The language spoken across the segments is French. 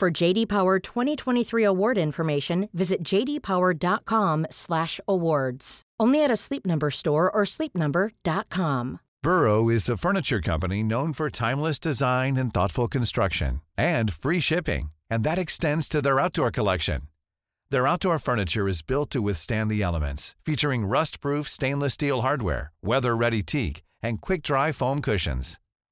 For JD Power 2023 award information, visit jdpower.com/awards. Only at a Sleep Number store or sleepnumber.com. Burrow is a furniture company known for timeless design and thoughtful construction and free shipping, and that extends to their outdoor collection. Their outdoor furniture is built to withstand the elements, featuring rust-proof stainless steel hardware, weather-ready teak, and quick-dry foam cushions.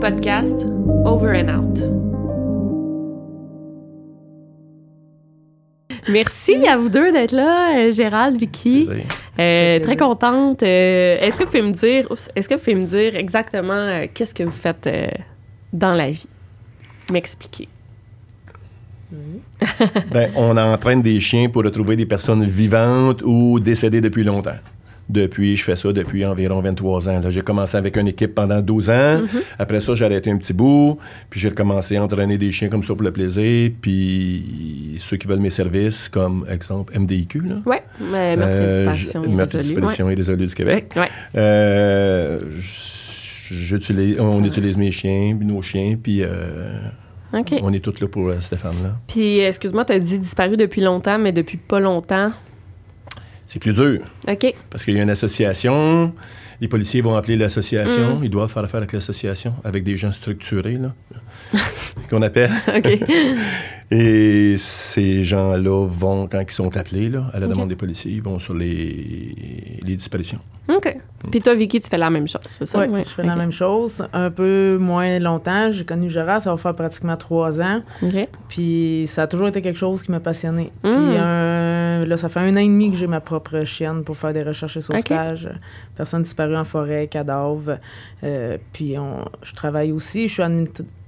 Podcast Over and Out. Merci à vous deux d'être là, euh, Gérald, Vicky. Euh, très contente. Euh, est-ce que vous pouvez me dire, est-ce que vous pouvez me dire exactement euh, qu'est-ce que vous faites euh, dans la vie? M'expliquer. Ben, on entraîne des chiens pour retrouver des personnes vivantes ou décédées depuis longtemps. Depuis, je fais ça depuis environ 23 ans. J'ai commencé avec une équipe pendant 12 ans. Après ça, j'ai arrêté un petit bout. Puis j'ai recommencé à entraîner des chiens comme ça pour le plaisir. Puis ceux qui veulent mes services, comme exemple MDIQ. Ouais, ma Euh, participation. est ma résolue. du Québec. Ouais. Euh, on utilise mes chiens, nos chiens, puis euh, Ouais. On est tous là pour euh, Stéphane. Là. Puis, excuse-moi, tu as dit disparu depuis longtemps, mais depuis pas longtemps. C'est plus dur. OK. Parce qu'il y a une association, les policiers vont appeler l'association, Mm. ils doivent faire affaire avec l'association, avec des gens structurés, là, qu'on appelle. OK. Et ces gens-là vont, quand ils sont appelés, là, à la demande des policiers, ils vont sur les, les disparitions. OK. Puis toi, Vicky, tu fais la même chose, c'est ça? Oui, Ouais. je fais la même chose. Un peu moins longtemps. J'ai connu Gérard, ça va faire pratiquement trois ans. OK. Puis ça a toujours été quelque chose qui m'a passionné. Mm. Puis euh, là, ça fait un an et demi que j'ai ma propre chienne pour faire des recherches et sauvetage. Personne disparue en forêt, cadavre. Euh, puis on, je travaille aussi. Je suis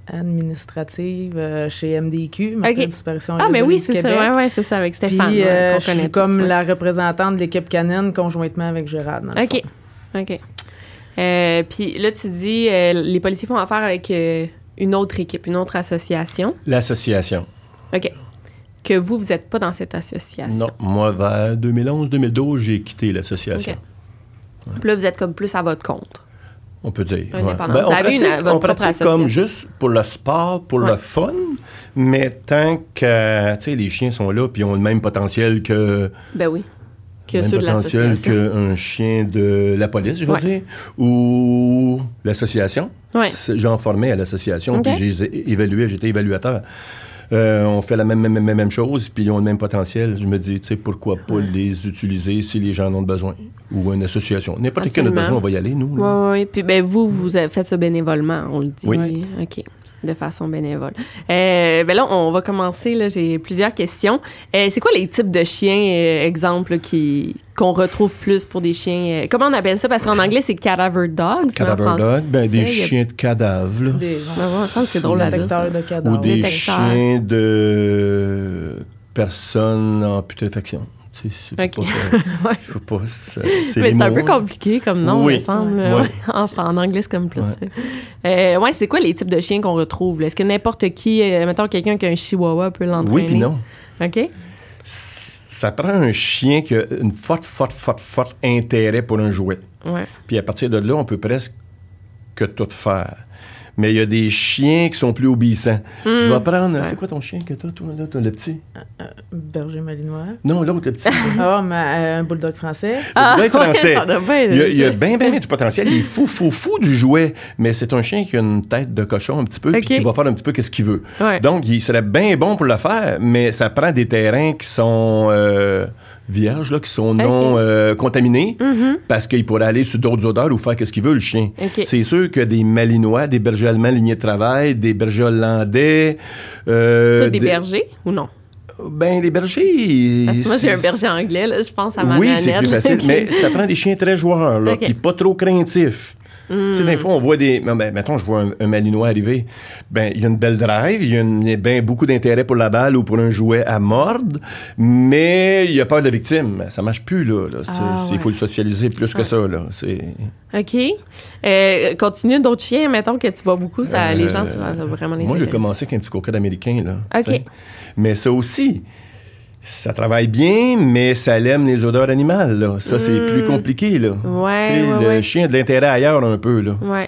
administrative euh, chez MDQ, ma OK. disparition Ah, mais oui, c'est ça. Québec. Ouais, ouais, c'est ça, avec Puis Stéphane. ouais, euh, je suis tous, comme ouais. la représentante de l'équipe canine conjointement avec Gérard. dans le OK. fond. OK. Euh, puis là, tu dis, euh, les policiers font affaire avec euh, une autre équipe, une autre association. L'association. OK. Que vous, vous n'êtes pas dans cette association. Non, moi, vers 2011-2012, j'ai quitté l'association. OK. Puis là, vous êtes comme plus à votre compte. On peut dire. ouais. Ben, on une- pratique, votre on pratique comme juste pour le sport, pour Ouais. le fun, mais tant que, les chiens sont là, puis ont le même potentiel que, Ben oui. Que même ceux potentiel qu'un chien de la police, je veux Ouais. dire, ou l'association. J'en formais à l'association, OK. puis j'ai évalué, j'étais évaluateur. Euh, on fait la même, même, même, même chose, puis ils ont le même potentiel. Je me dis, tu sais, pourquoi pas les utiliser si les gens en ont besoin, ou une association. N'importe qui en a besoin, on va y aller, nous. Oui, oui. Puis ben, vous, vous avez fait ça bénévolement, on le dit. Oui. OK. De façon bénévole. Euh, ben là, on va commencer. Là, j'ai plusieurs questions. Euh, c'est quoi les types de chiens, euh, exemple, qui, qu'on retrouve plus pour des chiens? euh, comment on appelle ça? Parce qu'en anglais, c'est cadaver dogs. Cadaver français, dog, ben, des chiens de cadavres, là. Des Ben, c'est drôle à dire. de cadavres. ou des chiens de personnes en putréfaction. Tu sais, c'est Ok. pas, Ouais. faut pas, c'est Mais c'est un peu compliqué comme nom, Oui. me semble. Ouais. En, en anglais, c'est comme plus. Ouais. Euh, ouais, c'est quoi les types de chiens qu'on retrouve? là? Est-ce que n'importe qui, euh, mettons quelqu'un qui a un chihuahua peut l'entraîner? Oui, puis non. OK? Ça prend un chien qui a une forte, forte, forte, forte intérêt pour un jouet. Puis à partir de là, on peut presque que tout faire. Mais il y a des chiens qui sont plus obéissants. Je vais prendre. Ouais. C'est quoi ton chien que t'as, toi, là, t'as le petit? Berger malinois. Non, l'autre, le petit. Ah, mais euh, un bulldog français. Ah, bien français. Il y a, il bien, bien, bien du potentiel. Il est fou, fou, fou du jouet. Mais c'est un chien qui a une tête de cochon un petit peu, puis Ok. qui va faire un petit peu qu'est-ce qu'il veut. Ouais. Donc, il serait bien bon pour le faire, mais ça prend des terrains qui sont euh, vierges, là, qui sont non euh, contaminés, Mhm. parce qu'il pourrait aller sur d'autres odeurs ou faire qu'est-ce qu'il veut, le chien. C'est sûr que des Malinois, des bergers allemands lignés de travail, des bergers hollandais... euh, Toi, des bergers ou non? Ben, les bergers... Parce que moi, j'ai un berger anglais, là, je pense à ma oui, c'est plus facile, mais ça prend des chiens très joueurs, là, Ok. puis pas trop craintifs. Tu sais, des fois, on voit des. Ben, mettons, je vois un, un Malinois arriver. Ben, il y a une belle drive, il y a une- ben, beaucoup d'intérêt pour la balle ou pour un jouet à mordre, mais il y a peur de la victime. Ça marche plus, là. là. C'est- Ah, Il faut le socialiser plus que ça, là. C'est. OK. Euh, continue d'autres chiens, mettons que tu vois beaucoup, ça, les gens, Euh, ça va ça va vraiment les Moi, j'ai commencé avec un petit coquet américain, là. OK. Mais ça aussi, ça travaille bien, mais ça aime les odeurs animales, là. Ça, c'est plus compliqué, là. Hmm. Ouais, Tu sais, ouais, le ouais. chien a de l'intérêt ailleurs un peu, là. Ouais.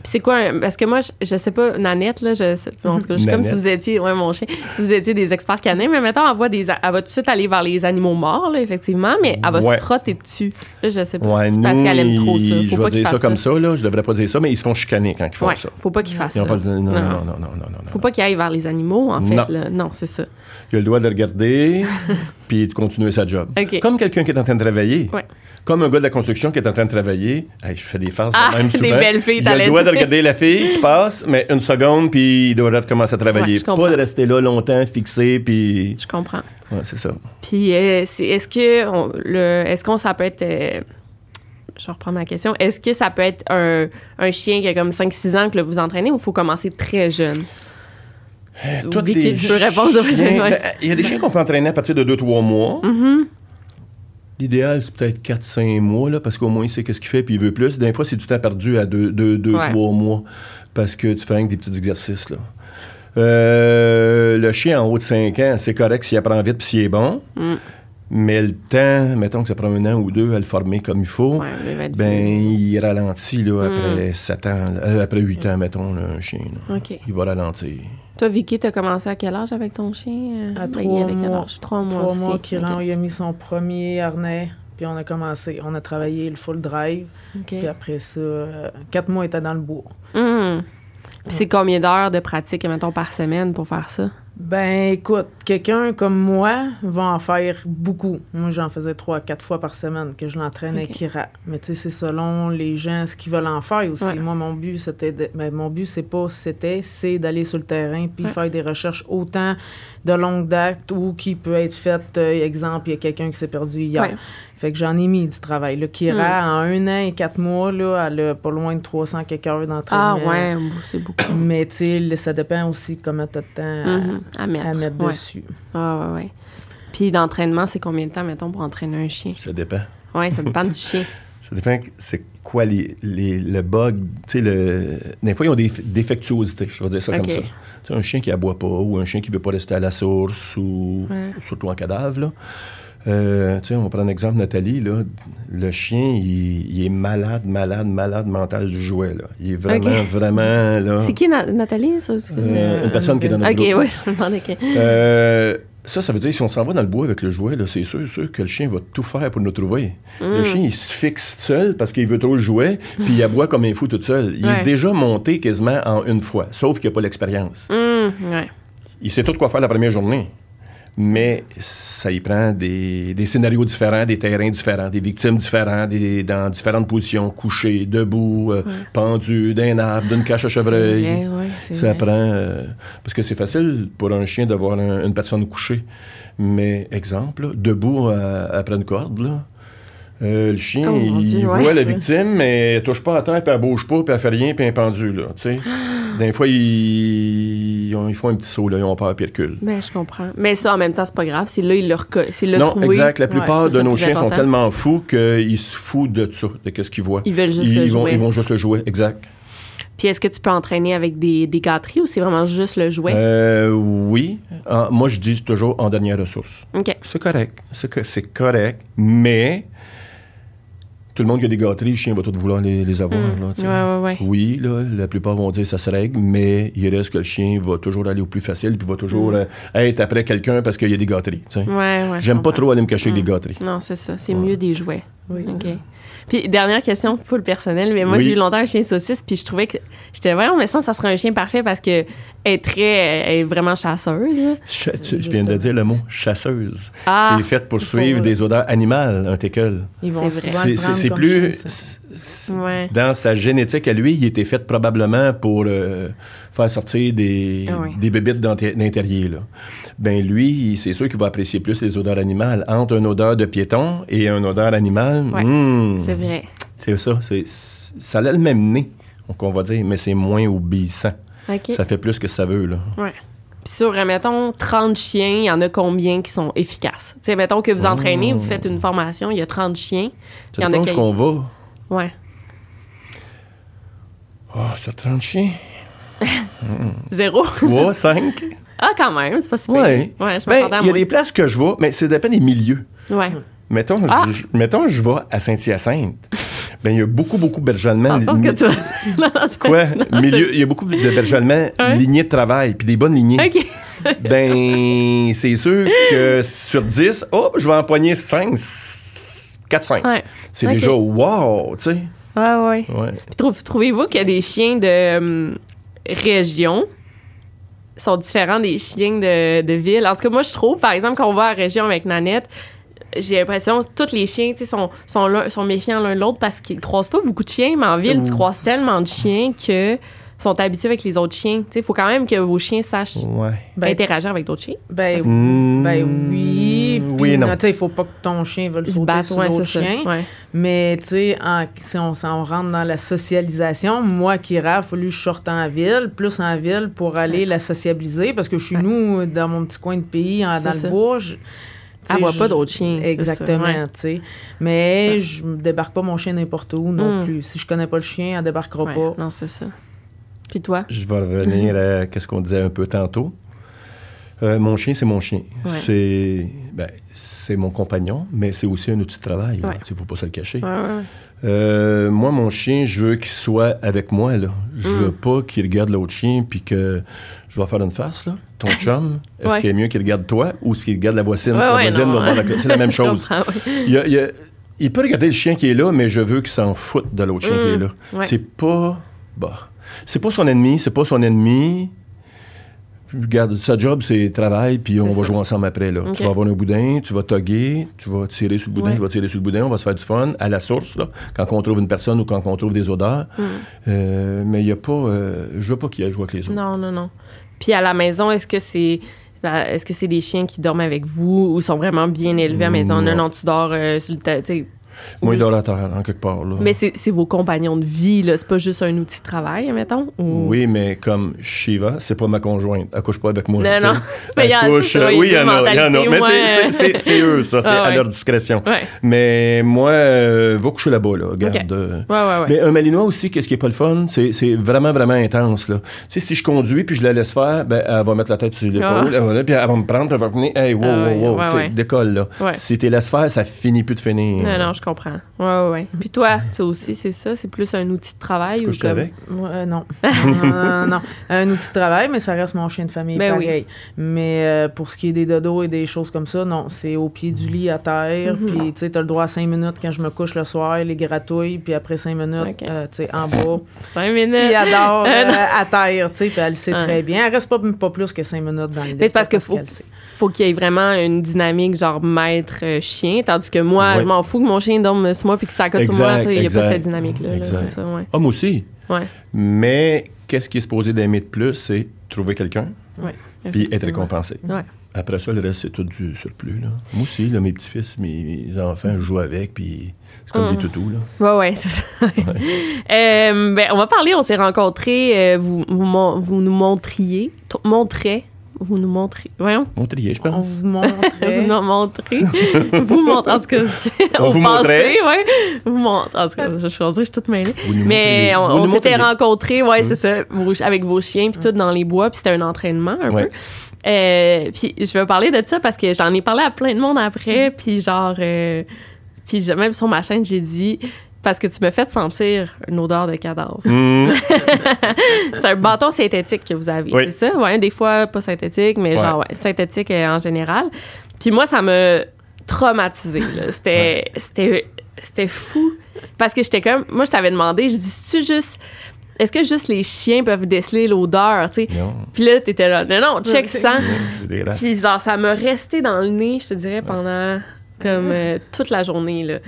Puis c'est quoi, parce que moi, je, je sais pas, Nanette, là, je sais, en tout cas, je suis comme si vous étiez, ouais, mon chien, si vous étiez des experts canins, mais mettons, elle, voit des, elle va tout de suite aller vers les animaux morts, là, effectivement, mais elle va Ouais. se frotter dessus. Là, je sais pas Ouais, si c'est parce qu'elle aime trop ça. Faut je pas vais dire ça comme ça, là. Je devrais pas dire ça, mais ils se font chicaner quand ils font Ouais, ça. faut pas qu'ils fassent ça. pas non, non, non, non, non, non. Faut pas qu'ils aillent vers les animaux, en fait, Non. là. Non, c'est ça. Il a le droit de regarder, puis de continuer sa job. Comme quelqu'un qui est en train de travailler. Ouais. Comme un gars de la construction qui est en train de travailler. Hey, je fais des farces Ah, même des souvent. belles filles, Il a le droit de regarder la fille qui passe, mais une seconde, puis il devrait recommencer à travailler. Ouais, pas de rester là longtemps, fixé, puis... Je comprends. Ouais, c'est ça. Puis, euh, est-ce que on- le, est-ce qu'on ça peut être, euh, je vais reprendre ma question, est-ce que ça peut être un, un chien qui a comme 5-6 ans que là, vous entraînez ou il faut commencer très jeune? Toutes Vicky, les tu peux répondre aux ben, Il y a des chiens qu'on peut entraîner à partir de 2-3 mois. Mm-hmm. L'idéal, c'est peut-être 4-5 mois, là, parce qu'au moins, il sait qu'est-ce qu'il fait, puis il veut plus. Des fois, c'est du temps perdu à 2-3 Ouais. mois, parce que tu fais que des petits exercices. Là. Euh, le chien en haut de 5 ans, c'est correct s'il apprend vite, puis s'il est bon. Mm. Mais le temps, mettons que ça prend un an ou deux à le former comme il faut, Ouais, ben, il ralentit là, Mm. après 7 ans, euh, après 8 ans, mettons, là, un chien. là. Il va ralentir. Toi, Vicky, t'as commencé à quel âge avec ton chien? À Ben, trois avec quel mois. âge? Trois mois Trois mois qu'il il a mis son premier harnais, puis on a commencé. On a travaillé le full drive, puis après ça, euh, quatre mois, il était dans le bois. Hum. Puis c'est combien d'heures de pratique, mettons, par semaine pour faire ça? Ben, écoute, quelqu'un comme moi va en faire beaucoup. Moi, j'en faisais trois, quatre fois par semaine que je l'entraîne Ok. avec Ira. Mais tu sais, c'est selon les gens ce qu'ils veulent en faire aussi. Moi, mon but, c'était... de- ben, mon but, c'est pas c'était, c'est d'aller sur le terrain puis Ouais. faire des recherches autant de longue date ou qui peut être faite, euh, exemple, il y a quelqu'un qui s'est perdu hier. Ouais. Fait que j'en ai mis du travail. Là, Kira, Hmm. en un an et quatre mois, là, elle a pas loin de 300 quelques heures Ah d'entraînement. ouais, c'est beaucoup. Mais tu sais, le- ça dépend aussi comment tu as de temps à- Mhm. À mettre. à mettre ouais. dessus. Ah ouais, ouais. Puis d'entraînement, c'est combien de temps, mettons, pour entraîner un chien? Ça dépend. Ouais, ça dépend du chien. Ça dépend que- c'est quoi les, les- le bug. Tu sais, le... des fois, ils ont des défectuosités, je vais dire ça comme ça. Tu sais, un chien qui aboie pas ou un chien qui veut pas rester à la source ou Ouais. surtout en cadavre. Là. Euh, tu sais, on va prendre un exemple, Nathalie. Là. Le chien, il, il est malade, malade, malade mental du jouet. Là. Il est vraiment, vraiment... Là, C'est qui, Na- Nathalie? Ça, euh, une personne qui est dans notre ok, oui, je me demandais que. Euh, ça, ça veut dire si on s'en va dans le bois avec le jouet, c'est sûr, sûr que le chien va tout faire pour nous trouver. Mm. Le chien, il se fixe seul parce qu'il veut trop le jouet, puis il aboie comme un fou tout seul. Il Ouais. est déjà monté quasiment en une fois, sauf qu'il n'a pas l'expérience. Ouais. Il sait tout quoi faire la première journée. Mais ça y prend des, des scénarios différents, des terrains différents, des victimes différentes, des, dans différentes positions, couchées, debout, euh, pendu, d'un arbre, d'une cache à chevreuil. Vrai, ouais, Ça vrai. prend. euh, parce que c'est facile pour un chien de voir un- une personne couchée. Mais, exemple, là, debout euh, après une corde, là, euh, le chien, Oh, il Dieu, voit ouais. la victime, mais elle touche pas à terre, puis elle bouge pas, puis elle fait rien, puis elle est pendue, là, tu sais. Des fois, ils, ils ont- ils font un petit saut, là, ils ont peur, puis ils reculent. Ben, je comprends. Mais ça, en même temps, c'est pas grave. C'est là, il s'il l'a Non, trouvé. exact. La plupart c'est de nos le chiens sont tellement fous qu'ils se foutent de ça, de ce qu'ils voient. Ils veulent juste ils, le ils vont, jouet. ils vont juste le jouer, exact. Puis est-ce que tu peux entraîner avec des, des gâteries ou c'est vraiment juste le jouet? Euh, oui. En- moi, je dis toujours en dernière ressource. OK. C'est correct. C'est c'est correct. Mais tout le monde qui a des gâteries, le chien va tout vouloir les, les avoir. Mm. là, tu sais. Ouais, ouais, ouais. Oui, là, la plupart vont dire ça se règle, mais il reste que le chien va toujours aller au plus facile, puis va toujours euh, être après quelqu'un parce qu'il y a des gâteries. J'aime pas trop aller me cacher avec Mm. des gâteries. Non, c'est ça. C'est Ouais. mieux des jouets. Oui. Puis, dernière question pour le personnel. Mais moi, Oui. j'ai eu longtemps un chien saucisse, puis je trouvais que. J'étais vraiment, mais ça, ça serait un chien parfait parce que elle est très. Elle est vraiment chasseuse. tu- je viens de dire le mot chasseuse. Ah, c'est fait pour suivre des odeurs animales, un teckel. Ils vont C'est plus. Ouais. Dans sa génétique à lui, il était fait probablement pour euh, faire sortir des, Ah ouais. des bébites d'inté- d'intérieur. Ben lui, c'est sûr qu'il va apprécier plus les odeurs animales. Entre une odeur de piéton et une odeur animale, Ouais, hmm, C'est vrai. c'est ça. c'est- Ça a le même nez, donc on va dire, mais c'est moins obéissant. Ça fait plus que ça veut. Là. Ouais. Puis sur, mettons, 30 chiens, il y en a combien qui sont efficaces? Tu sais, mettons que vous entraînez, vous faites une formation, il y a 30 chiens. Il y en a qu'on va. Ouais. Ah, sur 30 chiens? Zéro. 3, 5. ah, quand même, c'est pas super. Ouais. Ouais, je Ben, il y a des places que je vais, mais ça dépend des milieux. Ouais. Mettons, Ah! je, mettons, je vais à Saint-Hyacinthe. ben, il y a beaucoup, beaucoup de berges allemands. Que tu vas. Non, c'est- Quoi? non, Milieu, il y a beaucoup de berges allemands, Ouais. lignées de travail, puis des bonnes lignées. OK. Ben, c'est sûr que sur 10, oh, je vais empoigner 5, 4, 5. Ouais. C'est Ok. déjà wow, tu sais. Ouais, ouais. Ouais. Puis trouve- trouvez-vous qu'il y a des chiens de hum, région sont différents des chiens de, de ville? En tout cas, moi, je trouve, par exemple, quand on va à la région avec Nanette, j'ai l'impression que tous les chiens sont, sont, sont méfiants l'un de l'autre parce qu'ils croisent pas beaucoup de chiens, mais en ville, tu croises tellement de chiens que sont habitués avec les autres chiens. Il faut quand même que vos chiens sachent Ouais. Ben, interagir avec d'autres chiens. ben, Mm, ben oui. oui Puis, et non. Tu sais, il faut pas que ton chien veuille sauter battent, sur ouais, l'autre c'est ça. chien. Ouais. Mais tu sais, en- si on, si on rentre dans la socialisation, moi qui il a fallu que je sorte en ville, plus en ville pour aller la sociabiliser, parce que chez Ouais. nous, dans mon petit coin de pays, en- dans ça. le bois, je- Elle voit je- pas d'autres chiens. Exactement, ouais. tu sais. Mais je ne débarque pas mon chien n'importe où non Mm. plus. Si je connais pas le chien, elle débarquera Ouais, pas. Non, c'est ça. Puis toi? Je vais revenir à ce qu'on disait un peu tantôt. Euh, mon chien, c'est mon chien. Ouais. C'est ben, mon compagnon, mais c'est aussi un outil de travail. Il Ouais. ne faut pas se le cacher. Ouais. Euh, moi, mon chien, je veux qu'il soit avec moi. Là. Je Mm. veux pas qu'il regarde l'autre chien puis que je vais faire une face. Là. Ton chum, est-ce qu'il est mieux qu'il regarde toi ou est-ce qu'il regarde la voisine? La voisine non, va voir ouais. la- C'est la même chose. Il, y a- il y a- il peut regarder le chien qui est là, mais je veux qu'il s'en foute de l'autre chien Mm. qui est là. Ouais. C'est pas. Bah, c'est pas son ennemi, c'est pas son ennemi. Regarde, sa job, c'est travail, puis on va jouer ensemble après. Là. Tu vas avoir un boudin, tu vas toguer, tu vas tirer sur le boudin, Ouais. je vais tirer sur le boudin, on va se faire du fun à la source, là, quand on trouve une personne ou quand on trouve des odeurs. Mm. Euh, mais il n'y a pas. euh, je veux pas qu'il aille jouer avec les autres. Non, non, non. Puis à la maison, est-ce que c'est ben, est-ce que c'est des chiens qui dorment avec vous ou sont vraiment bien élevés à la maison? Non, Non. non, tu dors euh, sur le ta- tu sais, Moi, il ou- dort à terre, en quelque part. Là. Mais c'est vos compagnons de vie, là. C'est pas juste un outil de travail, mettons? Ou... Oui, mais comme Shiva, c'est pas ma conjointe. Elle couche pas avec moi. Non, non. Mais Elle couche, ça, oui, il y en a, y en a. Mais moins- c'est- eux, ça. C'est Ah à leur discrétion. Ouais. Mais moi, euh, va coucher là-bas, là. Regarde. euh. Ouais, ouais. Mais un malinois aussi, qu'est-ce qui est pas le fun? C'est vraiment, vraiment intense, là. Tu sais, si je conduis puis je la laisse faire, ben, elle va mettre la tête sur l'épaule, là, puis elle va me prendre, elle va venir, hey, wow, Ah wow, wow, décolle, là. Si tu laisses faire, ça finit plus de finir. Non, non, je comprends. Ouais, ouais, ouais. Puis toi, ça aussi, c'est ça? C'est plus un outil de travail Tu ou couches comme... avec? Ouais, euh, non. non. Un outil de travail, mais ça reste mon chien de famille Ben oui. pareil. Mais euh, pour ce qui est des dodos et des choses comme ça, non. C'est au pied du lit à terre. Mhm. Puis, tu sais, t'as le droit à cinq minutes quand je me couche le soir, les gratouilles. Puis après cinq minutes, euh, tu sais, en bas. Cinq minutes. Puis elle dort Euh, euh, à terre, tu sais. Puis elle sait Ouais. très bien. Elle reste pas, pas plus que cinq minutes dans le lit. Mais c'est parce que faut, qu'elle sait. Faut qu'il y ait vraiment une dynamique genre maître-chien, tandis que moi, Ouais. je m'en fous que mon chien dorme sur moi puis que ça cote sur moi. Il n'y a pas cette dynamique-là. là, ça, ouais. Ah, moi aussi. Ouais. Mais qu'est-ce qui est supposé d'aimer de plus, c'est trouver quelqu'un ouais. puis être récompensé. Ouais. Après ça, le reste, c'est tout du surplus. Là. Moi aussi, là, mes petits-fils, mes, mes enfants, je joue avec, puis c'est comme Mm. des toutous. Là. Ouais, ouais, c'est ça. Euh, ben, on va parler, on s'est rencontrés, euh, vous, vous, vous nous montriez, montrez, vous nous montrez, voyons, On triait, je On pense. vous vous montrait. nous montrez, vous montrez, en tout cas, ce que- On au vous passé, ouais, vous montrez, en tout cas, je, je, je suis toute mêlée. Vous nous Mais montriez. on, on s'était montriez. rencontrés, ouais, Mm. c'est ça, vos- avec vos chiens, puis tout dans les bois, puis c'était un entraînement un Ouais. peu. Euh, puis je vais parler de ça parce que j'en ai parlé à plein de monde après, puis genre, euh, puis même sur ma chaîne, j'ai dit, parce que tu me fais sentir une odeur de cadavre. Hum, c'est un bâton synthétique que vous avez, Oui. c'est ça? Ouais, des fois pas synthétique, mais Ouais. genre ouais, synthétique euh, en général. Puis moi, ça m'a traumatisé. C'était, fou parce que j'étais comme, moi, je t'avais demandé, je dis, tu juste, est-ce que juste les chiens peuvent déceler l'odeur, tu sais? non, Puis là, t'étais là, non, non, check ça. Puis genre, ça m'a resté dans le nez, je te dirais, pendant comme euh, toute la journée, là.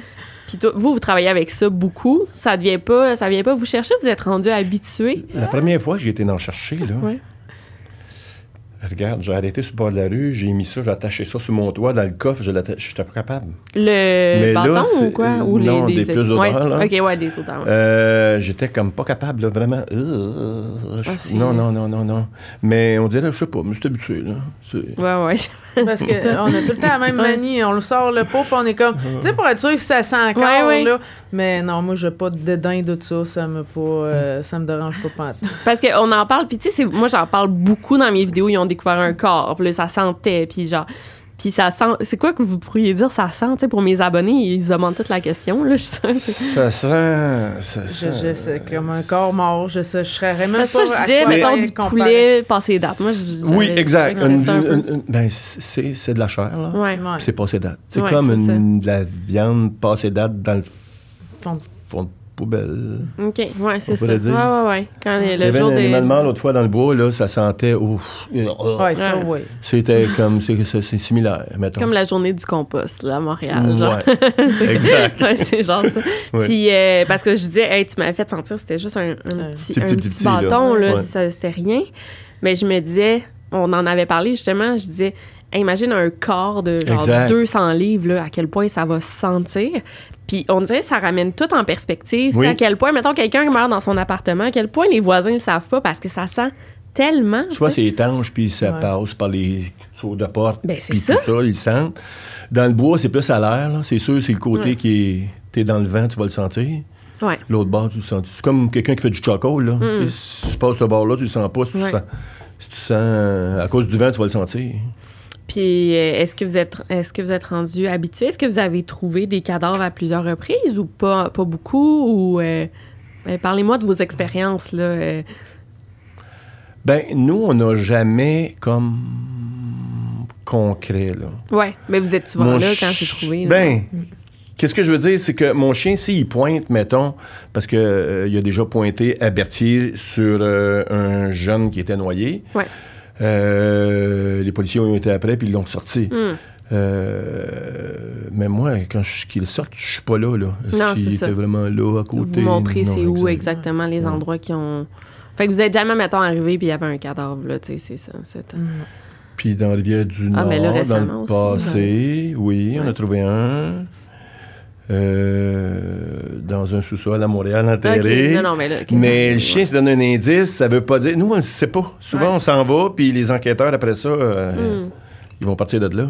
Puis vous, vous travaillez avec ça beaucoup. Ça devient pas, ça vient pas vous chercher. Vous êtes rendu habitué. La première fois que j'ai été en chercher, là, Ouais. Regarde, j'ai arrêté sur le bord de la rue, j'ai mis ça, j'ai attaché ça sur mon toit dans le coffre, je j'étais pas capable. Le Mais bâton c'est- ou quoi? Ou non, les, des plus d'odeurs, ouais. là. OK, ouais, des odeurs. Euh, j'étais comme pas capable, là, vraiment. Euh, Ah, c'est- non, non, non, non, non. Mais on dirait, je sais pas, mais je suis habitué, là. C'est- Ouais, ouais. Parce qu'on a tout le temps la même manie. On le sort le pot, puis on est comme. Tu sais, pour être sûr que ça sent encore, Ouais, ouais. là. Mais non, moi, j'ai pas de dédain de ça. Ça me, pas, euh, ça me dérange pas. Parce qu'on en parle, puis tu sais, c'est- moi, j'en parle beaucoup dans mes vidéos. Ils ont découvert un corps, puis là, ça sentait, puis genre... Puis ça sent... C'est quoi que vous pourriez dire, ça sent? Tu sais, pour mes abonnés, ils se demandent toute la question, là. Je sens, Ça sent. Ça Je, sent. je, c'est comme un corps mort. Je, sais, je serais même pas. C'est ça, je disais, mettons, du poulet passé date. Moi, je, Oui, exact. Une- une- une- ben, c'est c'est de la chair, là. Ouais. Ouais. C'est passé date. C'est Ouais, comme c'est une- de la viande passée date dans le Fond- poubelle. OK, ouais, c'est ça. Ouais, ouais, ouais. Quand Il y le avait jour un des... animal mort l'autre fois dans le bois, là, ça sentait. Ouf. Ouais, ça, Ouais. oui. C'était comme. C'est similaire, mettons. Comme la journée du compost, là, à Montréal. Genre. Ouais, exact. Ouais, c'est genre ça. Ouais. Puis, euh, parce que je disais, hey, tu m'avais fait sentir, c'était juste un, un Un petit, petit, un petit, petit petit, là. bâton, là, Ouais. ça, c'était rien. Mais je me disais, on en avait parlé justement, je disais, imagine un corps de genre Exact. 200 livres, là, à quel point ça va se sentir. Puis on dirait que ça ramène tout en perspective. Oui. À quel point, mettons, quelqu'un qui meurt dans son appartement, à quel point les voisins ne le savent pas parce que ça sent tellement. Soit c'est étanche, puis ça Ouais. passe par les sauts de porte, Ben, c'est puis ça. tout ça, ils le sentent. Dans le bois, c'est plus à l'air, là. C'est sûr, c'est le côté Ouais. qui est... T'es dans le vent, tu vas le sentir. Ouais. L'autre bord, tu le sens. C'est comme quelqu'un qui fait du choco, là. Si tu passes ce bord-là, tu le sens pas. Si tu. Ouais. sens, si tu sens... À cause du vent, tu vas le sentir. Puis, euh, est-ce que vous êtes, est-ce que vous êtes rendu habitué? Est-ce que vous avez trouvé des cadavres à plusieurs reprises ou pas, pas beaucoup? Ou euh, ben, parlez-moi de vos expériences là. euh. Ben, nous, on n'a jamais comme concret, là. Ouais, mais vous êtes souvent Mon là quand c'est trouvé. là. Ben, qu'est-ce que je veux dire, c'est que mon chien, s'il pointe, mettons, parce que euh, il a déjà pointé à Berthier sur un jeune qui était noyé. Ouais. Euh, les policiers ont été après puis ils l'ont sorti. Hmm. Euh, mais moi, quand je, qu'il sorte, je suis pas là. là. Est-ce Non, qu'il c'est était ça. vraiment là à côté? Vous montrez Non, c'est où exact. exactement les Ouais. endroits qui ont. Fait que vous êtes jamais, mettons, arrivé puis il y avait un cadavre, là, tu sais, c'est ça. c'est- Puis dans Rivière du Nord, Ah, mais là, dans le aussi, passé, oui, on a trouvé un. Euh, dans un sous-sol à Montréal enterré. Ok, Non, non, mais là. le chien, ça donne un indice, ça veut pas dire. Nous, on ne sait pas. Souvent, Ouais. on s'en va, puis les enquêteurs, après ça, euh, Hmm. ils vont partir de là.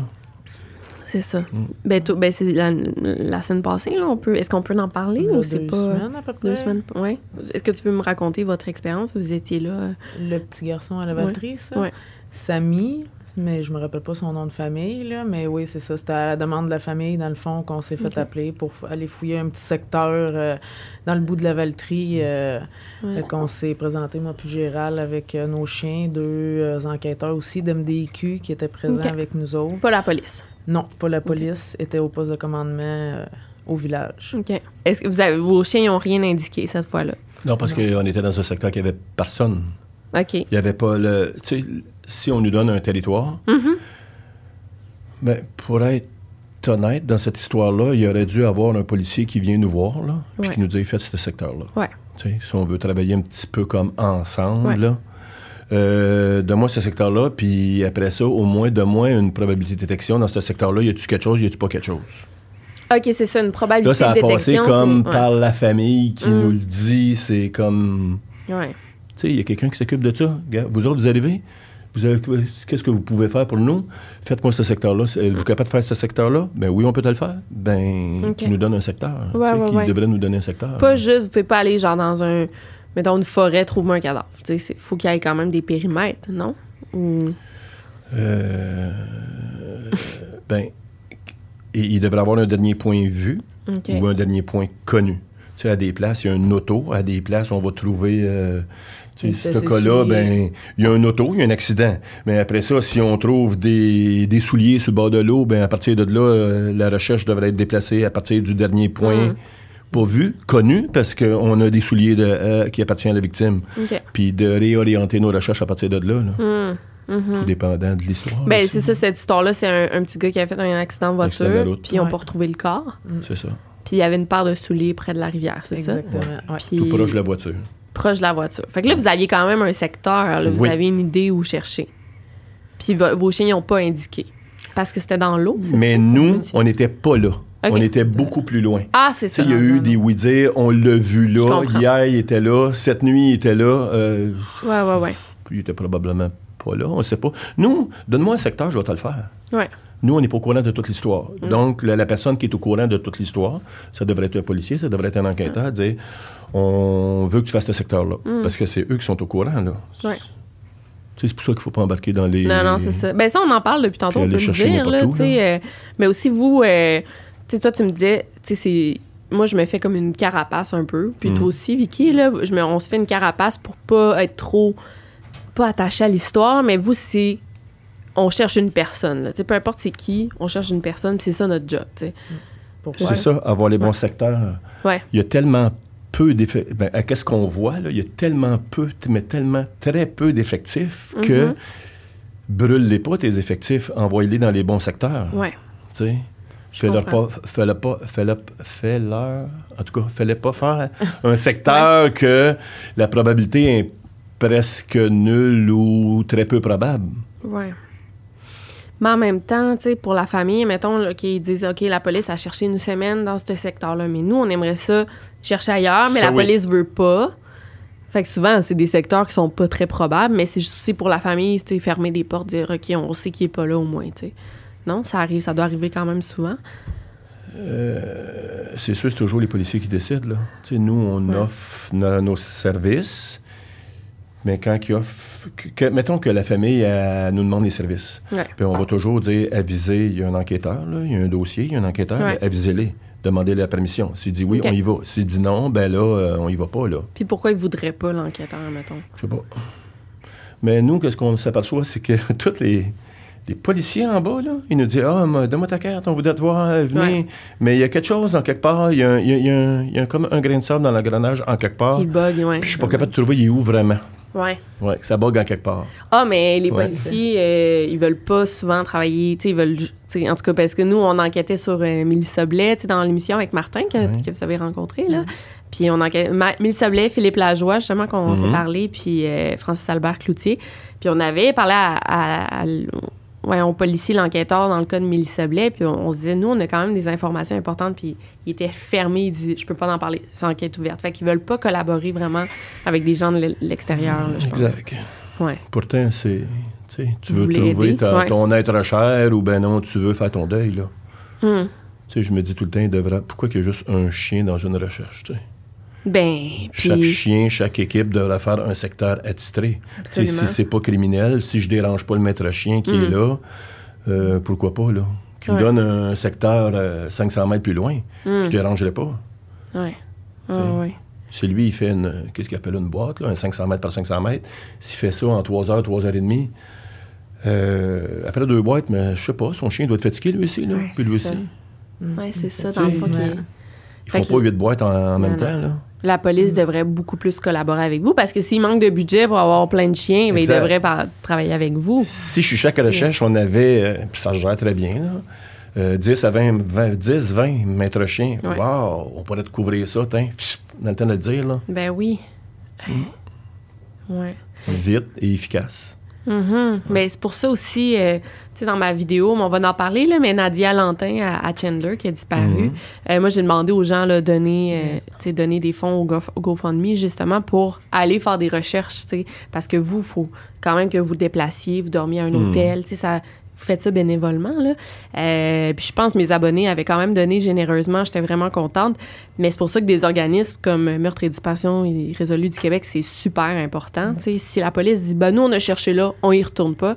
C'est ça. Hmm. Ben, ben, c'est la, la semaine passée, là, on peut. Est-ce qu'on peut en parler ou c'est deux pas. semaines à peu près. Deux semaines, ouais. Est-ce que tu veux me raconter votre expérience? Vous étiez là. euh, Le petit garçon à la batterie, ça? Ouais. Samy, mais je me rappelle pas son nom de famille, là. Mais oui, c'est ça. C'était à la demande de la famille, dans le fond, qu'on s'est fait appeler pour aller fouiller un petit secteur euh, dans le bout de la Valtrie. euh, Ouais. fait qu'on s'est présenté, moi puis Gérald, avec euh, nos chiens, deux euh, enquêteurs aussi d'MDQ qui étaient présents avec nous autres. Pas la police. Non, pas la police, était au poste de commandement euh, au village. OK. Est-ce que vous avez, vos chiens n'ont rien indiqué cette fois-là? Non, parce qu'on était dans un secteur qui avait personne. OK. Il n'y avait pas le. Tu sais, si on nous donne un territoire, Mhm. ben, pour être honnête, dans cette histoire-là, il aurait dû avoir un policier qui vient nous voir, là, puis Ouais. qui nous dit faites ce secteur-là. Ouais. Si on veut travailler un petit peu comme ensemble, Ouais. là, euh, donne-moi ce secteur-là, puis après ça, au moins, donne-moi une probabilité de détection dans ce secteur-là. Y a-tu quelque chose, y a-tu pas quelque chose? OK, c'est ça, une probabilité Là, ça a de passé comme par la famille qui Mm. nous le dit. C'est comme. Ouais. Tu sais, il y a quelqu'un qui s'occupe de ça? Vous autres, vous arrivez? Vous avez- Qu'est-ce que vous pouvez faire pour nous? Faites-moi ce secteur-là. Êtes-vous capable de faire ce secteur-là? Ben oui, on peut te le faire. Ben, qui nous donne un secteur. Ouais, tu sais, ouais, qui ouais. devrait nous donner un secteur. Pas juste, vous pouvez pas aller genre dans un. Mettons une forêt, trouve-moi un cadavre. Tu sais, il faut qu'il y ait quand même des périmètres, non? Ou. Euh, ben, il devrait avoir un dernier point vu OK. ou un dernier point connu. Tu Tu sais, à des places, il y a un auto. À des places, on va trouver. euh, tu Une sais, ce cas-là, ben, il y a un auto, il y a un accident. Mais après ça, si on trouve des, des souliers sur le bord de l'eau, ben, à partir de là, euh, la recherche devrait être déplacée à partir du dernier point Mm. pas vu, connu, parce qu'on a des souliers de, euh, qui appartiennent à la victime. Puis de réorienter nos recherches à partir de là, là, Hum, mhm. tout dépendant de l'histoire. Ben, c'est ça, cette histoire-là, c'est un, un petit gars qui a fait un accident de Accident de voiture, route. puis ils ont Ouais. pas retrouvé le corps. C'est ça. Puis il y avait une paire de souliers près de la rivière, c'est ça? Exactement. ouais. Puis Tout proche de la voiture. Proche de la voiture. Fait que là, vous aviez quand même un secteur, là, vous Oui. avez une idée où chercher. Puis vo- vos chiens n'ont pas indiqué. Parce que c'était dans l'eau, Mais ça? Nous, on n'était pas là. On était beaucoup plus loin. Ah, c'est ça. il y a eu des oui-dire, on l'a vu là, hier il était là, cette nuit il était là, euh, Ouais, ouais, ouais. il était probablement pas là, on ne sait pas. Nous, donne-moi un secteur, je vais te le faire. Ouais. Nous, on n'est pas au courant de toute l'histoire. Mm. Donc, la, la personne qui est au courant de toute l'histoire, ça devrait être un policier, ça devrait être un enquêteur, dire on veut que tu fasses ce secteur-là. Parce que c'est eux qui sont au courant, là. Ouais. C'est pour ça qu'il ne faut pas embarquer dans les. Non, non, c'est ça. Ben ça, on en parle depuis tantôt, on peut le dire, là, où, euh, mais aussi, vous, euh, tu sais, toi, tu me disais, tu sais, c'est... Moi, je me fais comme une carapace un peu. Puis Mm. toi aussi, Vicky, là, je me, on se fait une carapace pour pas être trop... Pas attaché à l'histoire, mais vous, c'est... On cherche une personne, là. Tu sais, peu importe c'est qui, on cherche une personne, puis c'est ça notre job. Pourquoi? C'est ça, avoir les bons secteurs. Ouais. Il y a tellement peu d'effectifs. Ben, à qu'est-ce qu'on voit, là? Il y a tellement peu, mais tellement très peu d'effectifs que Mhm. brûle-les pas, tes effectifs, envoie-les dans les bons secteurs. Ouais. Tu sais? Fais-leur pas, fais-le pas, fais-le, fais-leur, en tout cas, fais-le pas faire un secteur que la probabilité est presque nulle ou très peu probable. Ouais. Mais en même temps, tu sais, pour la famille, mettons, qu'ils disent, OK, la police a cherché une semaine dans ce secteur-là, mais nous, on aimerait ça chercher ailleurs, mais Ça, la oui. police veut pas. Fait que souvent, c'est des secteurs qui sont pas très probables, mais c'est juste aussi pour la famille, tu fermer des portes, dire, OK, on sait qu'il est pas là au moins, tu sais. Non, ça arrive, ça doit arriver quand même souvent. Euh, c'est sûr, c'est toujours les policiers qui décident. Là. Nous, on Ouais. offre no- nos services, mais quand ils offrent. que- mettons que la famille elle, nous demande des services. Puis on va toujours dire aviser, il y a un enquêteur, là, il y a un dossier, il y a un enquêteur, Ouais. avisez-les. Demandez la permission. S'il dit oui, on y va. S'il dit non, ben là, euh, on y va pas, là. Puis pourquoi ils voudraient pas l'enquêteur, mettons? Je sais pas. Mais nous, qu'est-ce qu'on s'aperçoit, c'est que tous les, les policiers en bas, là, ils nous disent Ah, mais donne-moi ta carte, on voudrait te voir, euh, venez. Ouais. Mais il y a quelque chose en quelque part, il y a, un- il y a- il y a un- il y a comme un grain de sable dans l'engrenage en quelque part. Qui bug. Ah. Puis je suis pas capable de trouver, il est où vraiment. Ouais. Ouais, que ça bug en quelque part. Ah, mais les Ouais. policiers, euh, ils veulent pas souvent travailler. Ils veulent. en tout cas, parce que nous, on enquêtait sur euh, Mélissa Blais, tu sais, dans l'émission avec Martin, que, Ouais. que vous avez rencontré, là. Puis on enquêtait. Ma- Mélissa Blais, Philippe Lajoie, justement, qu'on s'est Mhm. parlé, puis euh, Francis Albert Cloutier. Puis on avait parlé à. à- à au policier, l'enquêteur, dans le cas de Mélissa Blais, puis on, on se disait, nous, on a quand même des informations importantes, puis il était fermé, il dit, je peux pas en parler, c'est enquête ouverte. Fait qu'ils veulent pas collaborer vraiment avec des gens de l'e- l'extérieur, je pense. Exact. Ouais. Pourtant, c'est. Tu veux trouver aider, ta- ouais. ton être cher ou ben non, tu veux faire ton deuil, là. Hmm. Tu sais, je me dis tout le temps, il devrait. Pourquoi qu'il y a juste un chien dans une recherche, tu sais? Ben, Chaque puis chien, chaque équipe devrait faire un secteur attitré. Si c'est pas criminel, si je dérange pas le maître chien qui est Mm. là, euh, pourquoi pas, là? Qui me donne un secteur euh, 500 mètres plus loin, Mm. je dérangerai pas. sais. Ah, ouais. Si lui, il fait une, qu'est-ce qu'il appelle une boîte, là, un 500 mètres par 500 mètres, s'il fait ça en 3 heures, 3 heures et demie, euh, après deux boîtes, mais je sais pas, son chien doit être fatigué lui aussi, là, Ouais, puis lui c'est aussi. ça. Ouais, c'est ça, dans le fond. Ils font pas huit boîtes en, en même Non, temps, non. là. La police devrait beaucoup plus collaborer avec vous parce que s'il manque de budget pour avoir plein de chiens, ben, il Exact. devrait par- travailler avec vous. Si chez chaque recherche, on avait, euh, puis ça se gère très bien, là, euh, 10 à 20, 20 10, 20 maîtres chiens. Ouais. Wow, on pourrait te couvrir ça, tiens, dans le temps de le dire, là. Ben oui. Ouais. Vite et efficace. Mhm. Ben, c'est pour ça aussi, euh, tu sais, dans ma vidéo, on va en parler, là, mais Nadia Lantin à, à Chandler qui a disparu. Mhm. euh, moi, j'ai demandé aux gens de donner, euh, donner des fonds au, Go- au GoFundMe justement pour aller faire des recherches, parce que vous, il faut quand même que vous déplaciez, vous dormiez à un Mhm. hôtel, ça. Vous faites ça bénévolement, là. Euh, puis je pense que mes abonnés avaient quand même donné généreusement. J'étais vraiment contente. Mais c'est pour ça que des organismes comme Meurtre et Disparition Résolue du Québec, c'est super important. Si la police dit, ben nous, on a cherché là, on y retourne pas,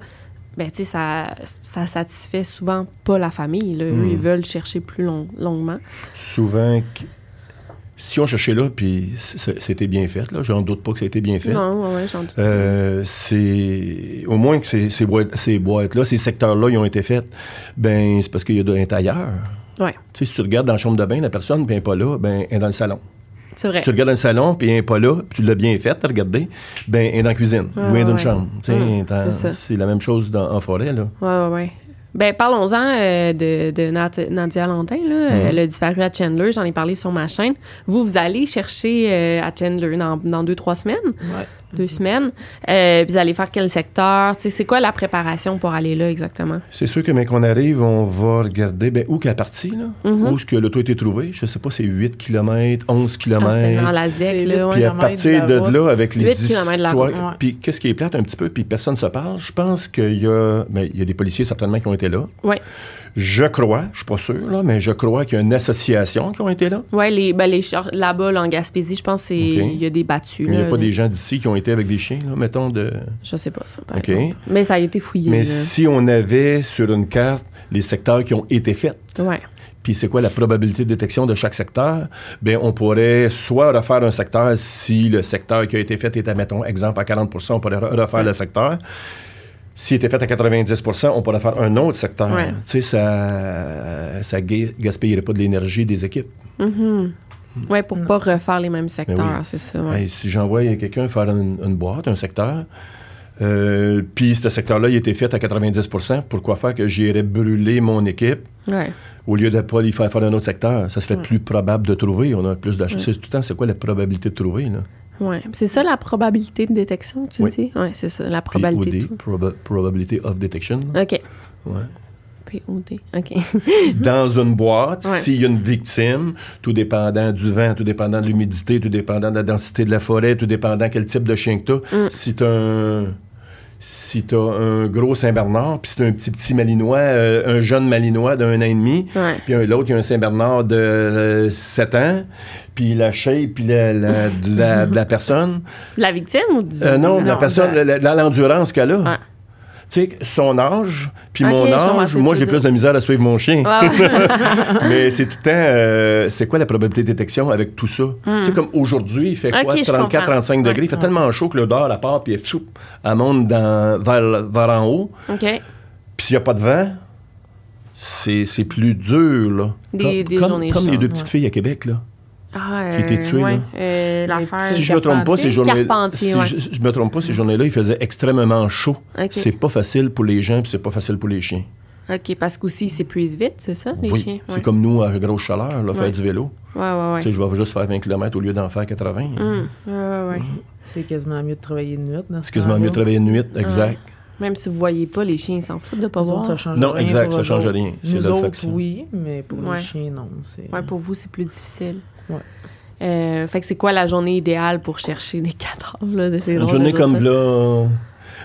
ben tu sais, ça, ça satisfait souvent pas la famille. Là. Eux, Mm. ils veulent chercher plus long- longuement. Souvent, si on cherchait là, puis c'était bien fait, là, j'en doute pas que ça a été bien fait. Non, ouais, j'en doute. Euh, c'est au moins que ces, ces boîtes, ces boîtes-là, ces secteurs-là, ils ont été faits. Ben, c'est parce qu'il y a de ailleurs. Ouais, Tu sais, si tu regardes dans la chambre de bain, la personne n'est pas là, ben, elle est dans le salon. c'est vrai. Si tu regardes dans le salon, puis elle n'est pas là, puis tu l'as bien fait, t'as regardé, ben, elle est dans la cuisine, ou elle est dans une chambre. Tu sais, dans- c'est ça. c'est la même chose dans- en forêt, là. Ouais, ouais, ouais. Ben, parlons-en euh, de, de Nat- Nadia Lantin. Là. Mhm. Elle a disparu à Chandler. J'en ai parlé sur ma chaîne. Vous, vous allez chercher euh, à Chandler dans, dans deux, trois semaines. Ouais. Deux semaines. Euh, puis vous allez faire quel secteur? Tu sais, c'est quoi la préparation pour aller là exactement? C'est sûr que, mais qu'on arrive, on va regarder, ben, où qu'elle est partie, là. Mhm. Où est-ce que l'auto a été trouvé? Je sais pas, c'est 8 km, 11 Ah, c'était dans km. la ZEC, C'est là. Puis à kilomètres partir de là, avec les histoires... route, ouais. Puis qu'est-ce qui est plate un petit peu, puis personne ne se parle, je pense qu'il y a... Ben, il y a des policiers certainement qui ont été là. Ouais. Je crois, je suis pas sûr, là, mais je crois qu'il y a une association qui ont été là. Ouais, les, ben, les là-bas, là, en Gaspésie, je pense qu'il Ok. y a des battus. Il n'y a pas des gens d'ici qui ont été avec des chiens, là, mettons, de... Je sais pas ça, par exemple. Mais ça a été fouillé. Mais là. si on avait sur une carte les secteurs qui ont été faits, Ouais. puis c'est quoi la probabilité de détection de chaque secteur, bien, on pourrait soit refaire un secteur si le secteur qui a été fait était, mettons, exemple, à 40% on pourrait re- refaire le secteur. S'il était fait à 90% on pourrait faire un autre secteur. Ouais. Tu sais, ça ça ga- gaspillerait pas de l'énergie des équipes. Mhm. Ouais, pour pas refaire les mêmes secteurs, Ben oui. c'est ça. ouais. Hey, si j'envoie quelqu'un faire une, une boîte, un secteur, euh, puis ce secteur-là, il était fait à 90% pourquoi faire que j'irais brûler mon équipe Ouais. au lieu de pas lui faire faire un autre secteur? Ça serait plus probable de trouver. On a plus de C'est tout le temps, c'est quoi la probabilité de trouver? Là? Ouais. C'est ça la probabilité de détection, tu Oui. dis? Ouais, c'est ça, la probabilité de POD, tout. proba- Probability of Detection. OK. Ouais. POD. OK. Dans une boîte, Ouais. s'il y a une victime, tout dépendant du vent, tout dépendant de l'humidité, tout dépendant de la densité de la forêt, tout dépendant quel type de chien que tu Mm. si tu un. Si tu un gros Saint-Bernard, puis c'est un petit petit Malinois, euh, un jeune Malinois d'un an et demi, puis l'autre qui a un Saint-Bernard de 7 ans, puis la shape, puis la, la- de, la, de la personne. La victime ou du... Euh, non, la Non, personne, la- la- l'endurance qu'elle a. Ouais. Tu sais, son âge, puis mon âge, moi, j'ai plus de misère à suivre mon chien. Ouais. Mais c'est tout le temps, euh, c'est quoi la probabilité de détection avec tout ça? Tu sais, comme aujourd'hui, il fait quoi? Hmm. Ok, je 34, comprends. 35 degrés. Ouais. Il fait tellement chaud que l'odeur, elle part, puis elle, elle monte dans, vers, vers en haut. OK. Puis s'il n'y a pas de vent, c'est plus dur, là. Des- comme des comme, journées comme les deux petites ouais. filles à Québec, là. Ah, Qui a été tué, ouais. là. Euh, L'affaire... si je me trompe pas, ces journées si ouais. je, je me trompe pas, ces journées-là, il faisait extrêmement chaud. OK. C'est pas facile pour les gens, puis c'est pas facile pour les chiens. OK, parce qu'aussi, ils s'épuisent vite, c'est ça, les oui, chiens? c'est comme nous à grosse chaleur, là, faire Ouais. du vélo. Ouais, ouais, ouais. Tu sais, je vais juste faire 20 km au lieu d'en faire 80. Hum, ouais, ouais, ouais. C'est quasiment mieux de travailler de nuit. ce C'est quasiment mieux de travailler de nuit, exact. Même si vous voyez pas, les chiens, ils s'en foutent de pas Nous autres, voir. ça change Non, rien exact, ça eux change rien. C'est Nous autres, oui, mais pour Ouais. les chiens, non. Ouais, pour vous, c'est plus difficile. Ouais. Euh, fait que c'est quoi la journée idéale pour chercher des cadavres, là, de ces Une journée comme ça? là.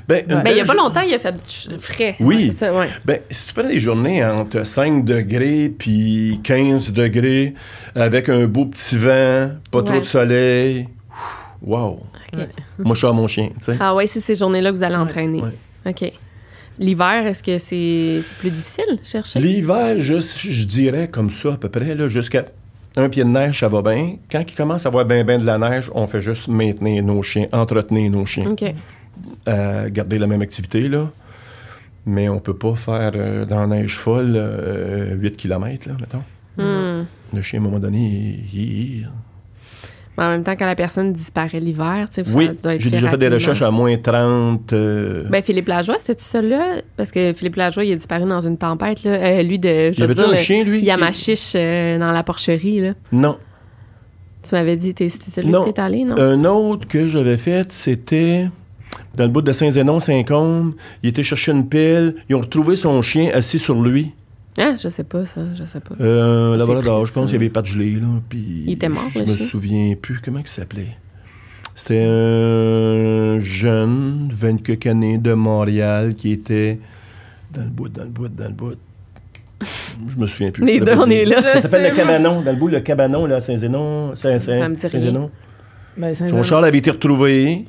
Ben, Ben, il y a pas longtemps, il a fait frais. Oui. Ça, ouais. Ben, si tu prends des journées entre 5 degrés puis 15 degrés, avec un beau petit vent, pas trop de soleil, wow. Moi, je suis à mon chien. Ah ouais, c'est ces journées-là que vous allez entraîner. ouais. OK. L'hiver, est-ce que c'est c'est plus difficile chercher? L'hiver, juste, je dirais comme ça à peu près, là, jusqu'à un pied de neige, ça va bien. Quand il commence à avoir bien ben de la neige, on fait juste maintenir nos chiens, entretenir nos chiens, euh, garder la même activité, là. Mais on peut pas faire euh, dans la neige folle euh, 8 km, là, mettons. Hmm. Le chien, à un moment donné, il... il- Mais en même temps, quand la personne disparaît l'hiver, tu sais, Oui, j'ai déjà fait des recherches à moins 30. euh, Ben, Philippe Lajoie, c'était-tu celui-là? Parce que Philippe Lajoie, il a disparu dans une tempête, là. Euh, lui, de. Il y avait-tu un chien, lui, qui- Yamachiche euh, dans la porcherie, là. Non. Tu m'avais dit, t'es- c'était celui Non. Que t'es allé, non? Un autre que j'avais fait, c'était dans le bout de Saint-Zénon, Saint-Côme. Il était chercher une pile. Ils ont retrouvé son chien assis sur lui. Ah, je sais pas, ça. Je sais pas. Euh, triste, je pense qu'il avait pas de gelée, là. Puis Il était mort, Je me chien? souviens plus. Comment il s'appelait? C'était un jeune, 20 quelques années, de Montréal, qui était dans le bout, dans le bout, dans le bout. Je me souviens plus. Les deux, on est là, Ça s'appelle le cabanon. Dans le bout, le cabanon, là, Saint-Zénon. Rien. Saint-Zénon. Ben, Son char avait été retrouvé.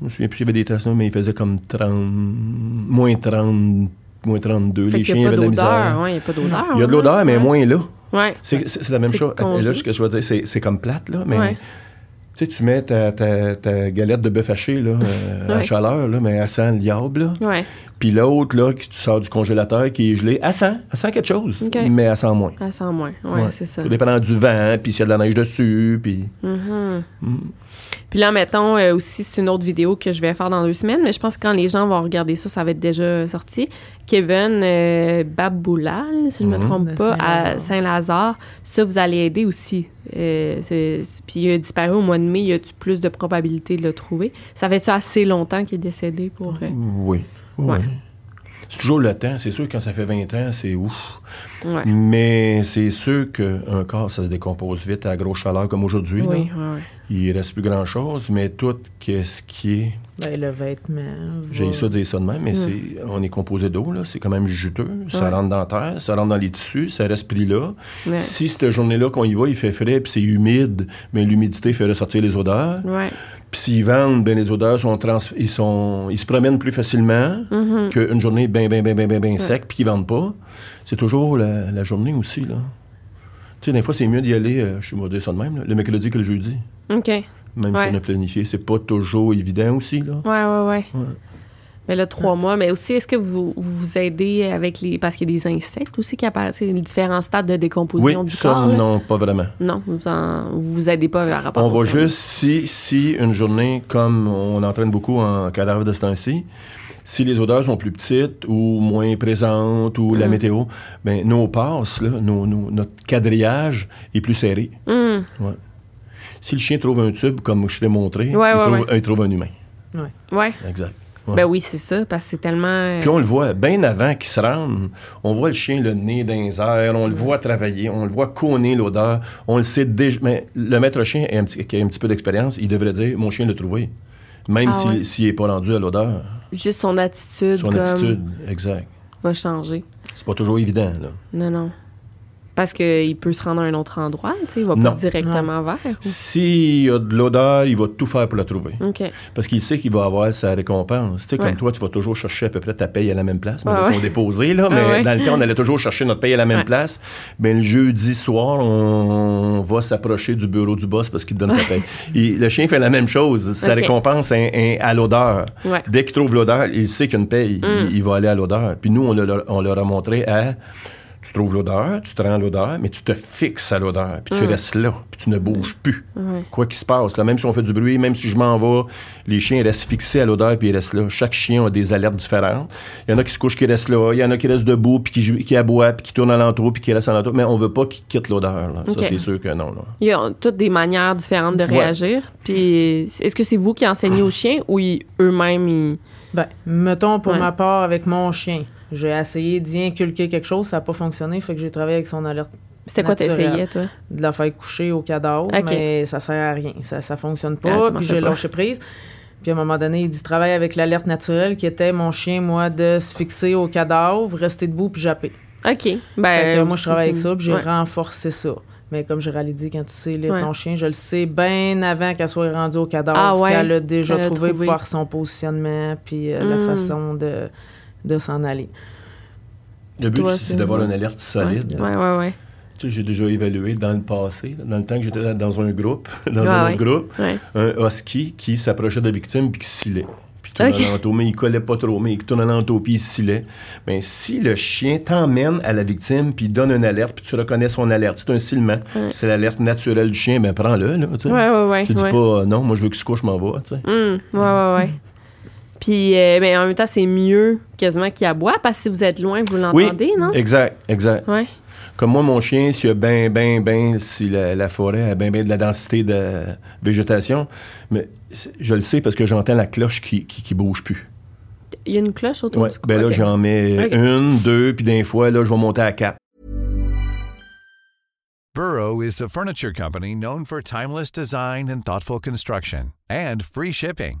Je me souviens plus s'il y avait des traces, mais il faisait comme 30, moins 30, moins 32. Fait les chiens n'y a avaient pas de la misère. Ouais, il n'y a pas d'odeur. Il y a de l'odeur, mais ouais. moins là. Ouais. C'est c'est la même chose. congelé. Là, ce que je veux dire, c'est comme plate, là, mais tu sais, tu mets ta, ta- ta galette de bœuf haché là, euh, à chaleur, là, mais à 100 le diable. là. Puis l'autre, là, que tu sors du congélateur, qui est gelé, à 100, à 100 quelque chose, mais à 100 moins. À 100 moins. Ouais, Ouais. c'est ça. Tout dépendant du vent, puis s'il y a de la neige dessus, puis... Mhm. Puis là, mettons, euh, aussi, c'est une autre vidéo que je vais faire dans deux semaines, mais je pense que quand les gens vont regarder ça, ça va être déjà sorti. Kevin euh, Baboulal, si je ne me Mhm. trompe De pas, à Saint-Lazare. Ça, vous allez aider aussi. Euh, c'est- c'est- puis il a disparu au mois de mai, y a-tu plus de probabilité de le trouver? Ça fait-tu assez longtemps qu'il est décédé pour... euh, Oui. Oui. Ouais. C'est toujours le temps. C'est sûr que quand ça fait 20 ans, c'est ouf. Ouais. Mais c'est sûr qu'un corps, ça se décompose vite à grosse chaleur comme aujourd'hui. Oui, oui, oui. Il reste plus grand-chose, mais tout ce qui est... Ben, le vêtement. J'ai ça dire ça de même, mais c'est, on est composé d'eau, là. C'est quand même juteux. Ça Ouais. rentre dans la terre, ça rentre dans les tissus, ça reste pris là. Ouais. Si cette journée-là qu'on y va, il fait frais puis c'est humide, mais l'humidité fait ressortir les odeurs. Puis s'ils vendent, ben les odeurs sont trans... ils sont ils se promènent plus facilement Mhm. qu'une journée bien bien bien bien bien bien sec puis qu'ils vendent pas. C'est toujours la, la journée aussi là. Tu sais, des fois c'est mieux d'y aller, euh, je vais dire ça de même, là, le mercredi que le jeudi. OK. Même Ouais. si on a planifié, c'est pas toujours évident aussi là. Ouais, ouais, ouais. Ouais. Mais là, trois mois. Mais aussi, est-ce que vous vous vous aidez avec les. Parce qu'il y a des insectes aussi qui apparaissent, les différents stades de Oui, décomposition du ça corps. là? non, pas vraiment. Non, vous en, vous vous aidez pas à rapport On va juste, si, si une journée, comme on entraîne beaucoup en cadavre de ce temps-ci, si les odeurs sont plus petites ou moins présentes ou Mm. la météo, ben, nos passes, là, nos- nos- notre quadrillage est plus serré. Ouais. Si le chien trouve un tube, comme je t'ai montré, Ouais, il, ouais, trouve, ouais. il trouve un humain. ouais. Exact. Ouais. Ben oui, c'est ça, parce que c'est tellement. Puis on le voit, bien avant qu'il se rende, on voit le chien le nez dans les airs, on le voit travailler, on le voit conner l'odeur, on le sait déjà. Mais le maître chien est un petit- qui a un petit peu d'expérience, il devrait dire Mon chien l'a trouvé. Même Ah s'il ouais. n'est pas rendu à l'odeur, Juste son attitude, son comme, attitude. Exact. va changer. C'est pas toujours évident, là. Non, non. Parce qu'il peut se rendre à un autre endroit, tu sais, il va Non. pas directement vers. ou- S'il y a de l'odeur, il va tout faire pour la trouver. OK. Parce qu'il sait qu'il va avoir sa récompense. Tu sais, Ouais. comme toi, tu vas toujours chercher à peu près ta paye à la même place. Mais Ouais, là, ouais. ils sont déposés, là. Mais ouais. dans le temps, on allait toujours chercher notre paye à la même Ouais. place. Ben, le jeudi soir, on va s'approcher du bureau du boss parce qu'il te donne ta paye. Et le chien fait la même chose. Sa récompense est, est à l'odeur. Ouais. Dès qu'il trouve l'odeur, il sait qu'il y a une paye. Mm. Il, il va aller à l'odeur. Puis nous, on, l'a- on leur a montré à... Tu trouves l'odeur, tu te rends l'odeur, mais tu te fixes à l'odeur, puis tu Mm. restes là, puis tu ne bouges plus. Quoi qu'il se passe, là, même si on fait du bruit, même si je m'en vais, les chiens restent fixés à l'odeur puis ils restent là. Chaque chien a des alertes différentes. Il y en a qui se couchent qui restent là, il y en a qui restent debout puis qui, qui aboient puis qui tournent alentour puis qui restent alentour. Mais on veut pas qu'ils quittent l'odeur. là. Ça, c'est sûr que non. là. Il y a toutes des manières différentes de Ouais. réagir. Puis, est-ce que c'est vous qui enseignez aux chiens ou ils- eux-mêmes, ils... Ben, mettons pour Ouais. ma part avec mon chien. J'ai essayé d'y inculquer quelque chose, ça n'a pas fonctionné, fait que j'ai travaillé avec son alerte C'était quoi t'essayais, toi? de la faire coucher au cadavre, mais ça sert à rien. Ça, ça fonctionne Ah, pas. puis j'ai lâché prise. Puis à un moment donné, il dit travaille avec l'alerte naturelle qui était mon chien, moi, de se fixer au cadavre, rester debout puis japper. OK. Ben, que moi, je travaille avec ça, puis j'ai ouais. renforcé ça. Mais comme j'ai réalisé, quand tu sais lire Ouais. ton chien, je le sais bien avant qu'elle soit rendue au cadavre, Ah ouais, qu'elle a déjà trouvé, trouvé. par son positionnement, puis euh, la Mm. façon de, de s'en aller. Le but, c'est d'avoir une alerte solide. Ouais, ouais, ouais. Tu sais, j'ai déjà évalué dans le passé, dans le temps que j'étais dans un groupe, dans Ouais, un ouais. autre groupe, Ouais. un husky qui s'approchait de la victime puis qui scillait. Puis il tournait Ok. alentour, mais il collait pas trop, mais il tournait alentour puis il scillait. Ben, si le chien t'emmène à la victime puis il donne une alerte puis tu reconnais son alerte, c'est un silement, Ouais. c'est l'alerte naturelle du chien, ben prends-le, là, tu sais. Ouais, ouais, ouais. Tu dis pas, euh, non, moi je veux qu'il se couche, je m'en vais, tu sais. Ouais, ouais, ouais. Puis, euh, ben, en même temps, c'est mieux quasiment qu'il aboie parce que si vous êtes loin, vous Oui, l'entendez, non? exact, exact. Ouais. Comme moi, mon chien, s'il y a ben, ben, ben, si la, la forêt a ben, ben de la densité de végétation, mais je le sais parce que j'entends la cloche qui, qui, qui bouge plus. Il y a une cloche autour Ouais, du cou? ben là, j'en mets une, deux, puis d'un fois, là, je vais monter à quatre. Burrow is a furniture company known for timeless design and thoughtful construction and free shipping,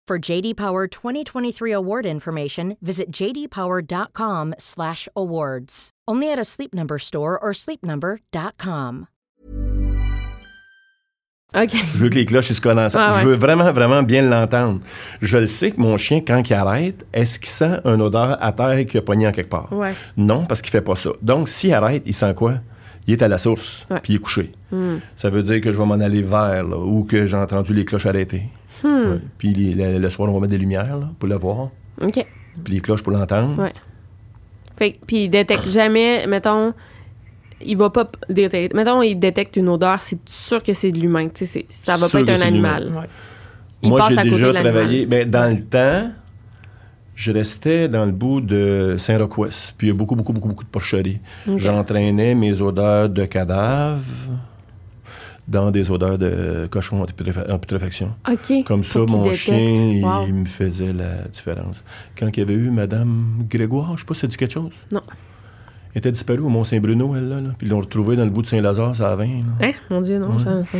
For JD Power 2023 award information, visit jdpower.com/awards. Only at a Sleep Number store or sleepnumber.com. OK. Je veux que les cloches se ensemble. Ah ouais. Je veux vraiment, vraiment bien l'entendre. Je le sais que mon chien, quand il arrête, est-ce qu'il sent une odeur à terre qui a pogné en quelque part? Ouais. Non, parce qu'il fait pas ça. Donc, s'il arrête, il sent quoi? Il est à la source, puis il est couché. Hmm. Ça veut dire que je vais m'en aller vers, là, ou que j'ai entendu les cloches arrêter. Hmm. Ouais. Puis les- le, le soir, on va mettre des lumières là, pour le voir, OK. puis les cloches pour l'entendre. Ouais. Fait que- puis il détecte jamais, mettons, il va pas détecter. Mettons, il détecte une odeur, c'est sûr que c'est de l'humain. tu sais, c'est- Ça va Sûr pas être un animal. Ouais. Il Moi, j'ai déjà travaillé. Ben, dans le temps, je restais dans le bout de Saint-Roch-Ouest. Puis il y a beaucoup, beaucoup, beaucoup, beaucoup de porcheries. J'entraînais mes odeurs de cadavres dans des odeurs de cochon en putréfa- en putréfaction. OK. Comme ça, mon chien, Wow. il me faisait la différence. Quand il y avait eu Madame Grégoire, je sais pas si ça dit quelque chose. Non. Elle était disparue au Mont-Saint-Bruno, elle, là, là. Puis ils l'ont retrouvée dans le bout de Saint-Lazare, ça a 20. là. Hein? Mon Dieu, non, ça, ça.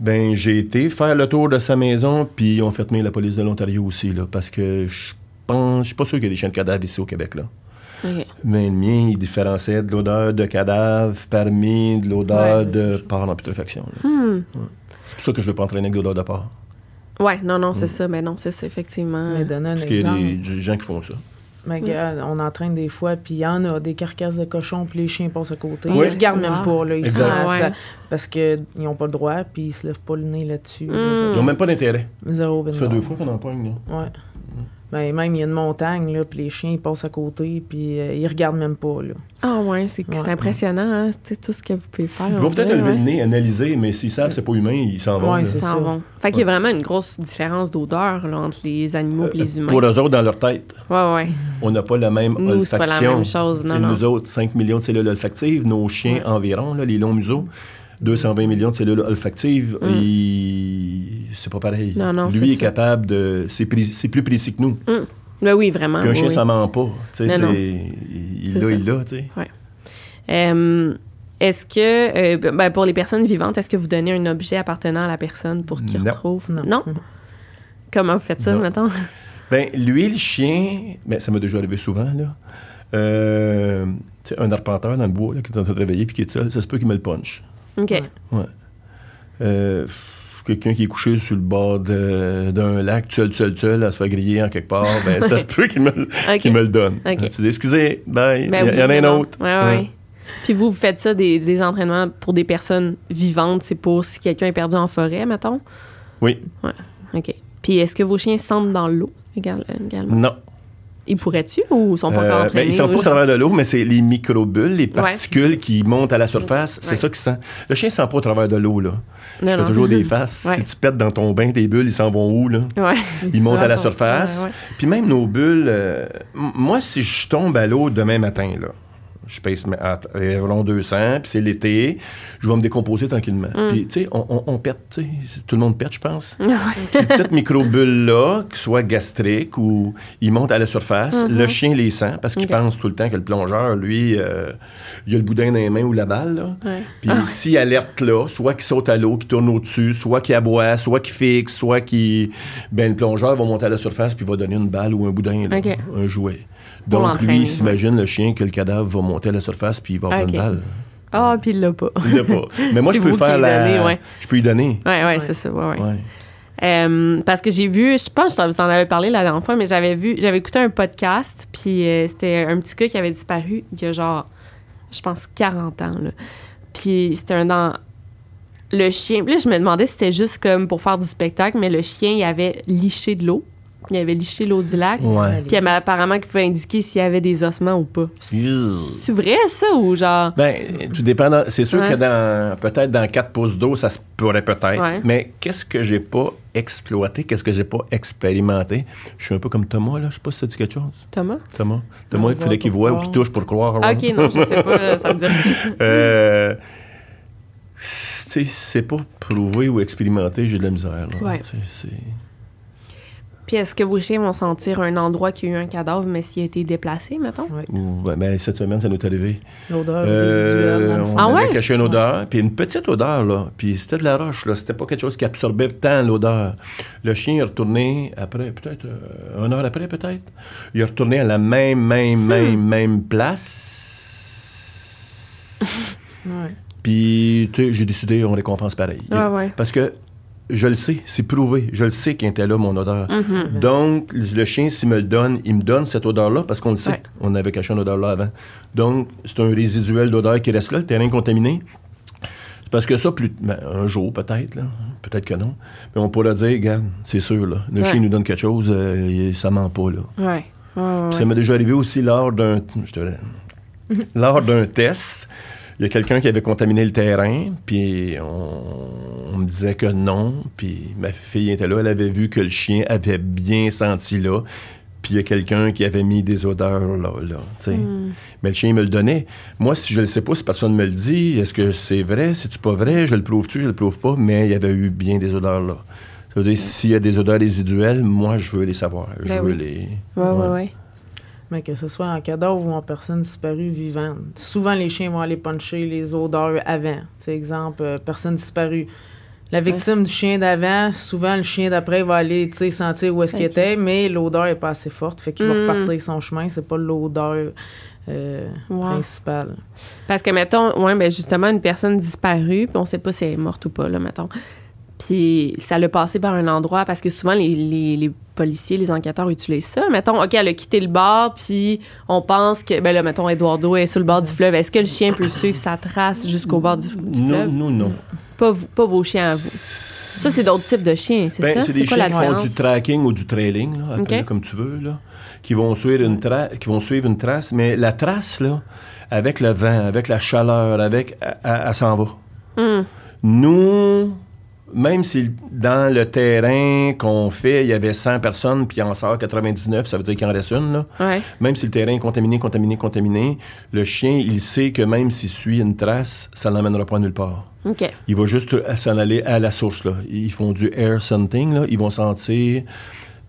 Ben, j'ai été faire le tour de sa maison, puis ils ont fermé la police de l'Ontario aussi, là, parce que je pense, je suis pas sûr qu'il y a des chiens de cadavres ici au Québec, là. Mais le mien, il différenciait de l'odeur de cadavre parmi de l'odeur Ouais. de porc en putréfaction. Hmm. C'est pour ça que je veux pas entraîner avec l'odeur de porc. Ouais, non, non, c'est ça. Mais non, c'est ça, effectivement. Mais donner un Parce qu'il y a des, des gens qui font ça. Mais regarde, on entraîne des fois, puis il y en a des carcasses de cochons, puis les chiens passent à côté. Oui. Ils regardent même Wow. pas, là. Ils sont- Ah ouais. ça- parce qu'ils n'ont pas le droit, puis ils se lèvent pas le nez là-dessus. là. Ils n'ont même pas d'intérêt. Zéro Ça fait deux fois qu'on en pogne, là. Ouais. Ben, même, il y a une montagne, là, puis les chiens, ils passent à côté, puis euh, ils regardent même pas, là. Ah, ouais, c'est c'est Ouais. impressionnant, hein, sais, tout ce que vous pouvez faire. Ils on vont peut-être lever ouais. le nez, analyser, mais s'ils savent que c'est pas humain, ils s'en vont. C'est Ils s'en vont. Fait qu'il y a vraiment une grosse différence d'odeur là, entre les animaux et les humains. Pour eux autres, dans leur tête, Ouais, ouais. on n'a pas la même Nous, c'est pas la olfaction. même chose, non. Nous autres, 5 millions de cellules olfactives, nos chiens environ, là, les longs museaux, 220 millions de cellules olfactives, et c'est pas pareil. Mm. Non, non, Lui est capable de... C'est pré- plus précis que nous. Ben oui, vraiment. Puis un oui, chien, oui. ça ment pas. Tu sais, Non, non. c'est... Il l'a, il l'a, tu sais. Euh, est-ce que, euh, ben, pour les personnes vivantes, est-ce que vous donnez un objet appartenant à la personne pour qu'il Non. retrouve? Non. Comment vous faites ça, Non. mettons? Ben, lui, le chien, ben, ça m'a déjà arrivé souvent, là. Euh, tu sais, un arpenteur dans le bois, là, qui est en train de réveiller puis qui est seul, ça se peut qu'il me le punch. OK. Ouais. Euh, Quelqu'un qui est couché sur le bord d'un lac, seul, seul, seul, à se faire griller en quelque part, ben, ça se peut qu'il me, le- me donne. OK. Tu dis, excusez, bye, Ben il y, oui, y en a un non. autre. Ouais, ouais. Puis vous, vous faites ça, des, des entraînements pour des personnes vivantes, c'est pour si quelqu'un est perdu en forêt, mettons? Oui, OK. Puis est-ce que vos chiens sentent dans l'eau égal- également? non. Ils pourraient-tu ou ils sont pas encore Euh, ben, entraînés? ils sont pas au travers de l'eau, mais c'est les microbules, les particules qui montent à la surface. C'est Ouais. ça qui sent. Le chien ne sent pas au travers de l'eau, là. Je Non, fais non. toujours des faces. Ouais. Si tu pètes dans ton bain, tes bulles, ils s'en vont où, là? Ils montent à la surface. Puis même nos bulles, euh, moi, si je tombe à l'eau demain matin, là, je pèse à environ 200, puis c'est l'été, je vais me décomposer tranquillement. Mm. Puis, tu sais, on, on- on pète, tu sais. Tout le monde pète, je pense. Ces petites microbules-là, que soit gastriques ou ils montent à la surface, le chien les sent parce qu'il Mm-hmm. Pense tout le temps que le plongeur, lui, euh, il a le boudin dans les mains ou la balle, là. Ouais. Puis s'il alerte là, soit qu'il saute à l'eau, qu'il tourne au-dessus, soit qu'il aboie, soit qu'il fixe, soit qu'il... Ben, le plongeur va monter à la surface puis va donner une balle ou un boudin, là, un jouet. Donc, lui, il s'imagine le chien que le cadavre va monter à la surface puis il va avoir Ok. une balle. Ah, puis il l'a pas. Il l'a pas. Mais moi, je peux faire lui la... ouais. Je peux lui donner. Ouais, ouais, Ouais. c'est ça. Ouais, ouais. Ouais. Euh, parce que j'ai vu, je pense que je vous en avais parlé la dernière fois, mais j'avais vu, j'avais écouté un podcast, puis euh, c'était un petit gars qui avait disparu il y a genre, je pense, 40 ans. Là. Puis c'était un dans le chien. Là, je me demandais si c'était juste comme pour faire du spectacle, mais le chien, il avait liché de l'eau. Il avait liché l'eau du lac. Ouais. Puis elle apparemment qu'il pouvait indiquer s'il y avait des ossements ou pas. C'est vrai, ça, ou genre? Ben, tout dépend. dans- C'est sûr Ouais. que dans peut-être dans 4 pouces d'eau, ça se pourrait peut-être. Ouais. Mais qu'est-ce que j'ai pas exploité, qu'est-ce que j'ai pas expérimenté? Je suis un peu comme Thomas, là. Je sais pas si ça dit quelque chose. Thomas? Thomas. Thomas, il fallait qu'il voit ou qu'il touche pour croire. Ah, OK, non, je sais pas, ça me dit euh, tu sais, c'est pas prouvé ou expérimenté, j'ai de la misère. Là. Ouais. Puis est-ce que vos chiens vont sentir un endroit qui a eu un cadavre, mais s'il a été déplacé, mettons? Ouais. ou- ben, ben, cette semaine, ça nous est arrivé. L'odeur Euh, résiduelle. dans le on. Ah avait ouais? caché une odeur, puis une petite odeur, là. Puis c'était de la roche, là. C'était pas quelque chose qui absorbait tant l'odeur. Le chien est retourné après, peut-être, euh, une heure après, peut-être. Il est retourné à la même, même, Hmm. même, même place. Ouais. Puis, tu sais, j'ai décidé, on récompense pareil. Ouais, ouais. Parce que je le sais, c'est prouvé. Je le sais qu'il était là, mon odeur. Mhm. Donc, le chien, s'il me le donne, il me donne cette odeur-là parce qu'on le sait. Ouais. On avait caché une odeur là avant. Donc, c'est un résiduel d'odeur qui reste là, le terrain contaminé. C'est Parce que ça, plus, ben, un jour peut-être, peut-être que non, mais on pourra dire, regarde, c'est sûr, là, le Ouais. chien nous donne quelque chose, euh, ça ment pas. Là. Ouais. Ça m'est déjà arrivé aussi lors d'un. lors d'un test. Il y a quelqu'un qui avait contaminé le terrain, puis on, on me disait que non. Puis ma fille était là, elle avait vu que le chien avait bien senti là. Puis il y a quelqu'un qui avait mis des odeurs là. là tu sais. Mais le chien il me le donnait. Moi, si je le sais pas, si personne me le dit, est-ce que c'est vrai, c'est-tu pas vrai, je le prouve-tu, je le prouve pas, mais il y avait eu bien des odeurs là. Ça veut dire, s'il y a des odeurs résiduelles, moi, je veux les savoir. Je Ben veux oui. les. Ouais, ouais, ouais. Mais que ce soit en cadavre ou en personne disparue vivante. Souvent, les chiens vont aller puncher les odeurs avant. Sais, exemple, euh, personne disparue. La victime du chien d'avant, souvent, le chien d'après va aller sentir où est-ce qu'il était, mais l'odeur est pas assez forte. Fait qu'il Mm. va repartir son chemin. C'est pas l'odeur euh, principale. Parce que, mettons, ouais, ben justement, une personne disparue, puis on sait pas si elle est morte ou pas, là, mettons. Puis ça l'a passé par un endroit, parce que souvent, les, les- les policiers, les enquêteurs utilisent ça. Mettons, OK, elle a quitté le bar, puis on pense que, ben là, mettons, Eduardo est sur le bord du fleuve. Est-ce que le chien peut suivre sa trace jusqu'au bord du, fleuve? nous, non. Pas, vous- pas vos chiens à vous. Ça, c'est d'autres types de chiens, c'est Ben, ça? c'est des quoi chiens qui font du tracking ou du trailing, là, comme tu veux, là, qui vont suivre une trace, qui vont suivre une trace, mais la trace là, avec le vent, avec la chaleur, avec, elle, elle- elle s'en va. Hum, Nous, même si dans le terrain qu'on fait, il y avait 100 personnes, puis il en sort 99, ça veut dire qu'il en reste une, là. ouais. Même si le terrain est contaminé, contaminé, contaminé, le chien, il sait que même s'il suit une trace, ça ne l'emmènera pas nulle part. Il va juste euh, s'en aller à la source. Là. Ils font du air scenting. Là. Ils vont sentir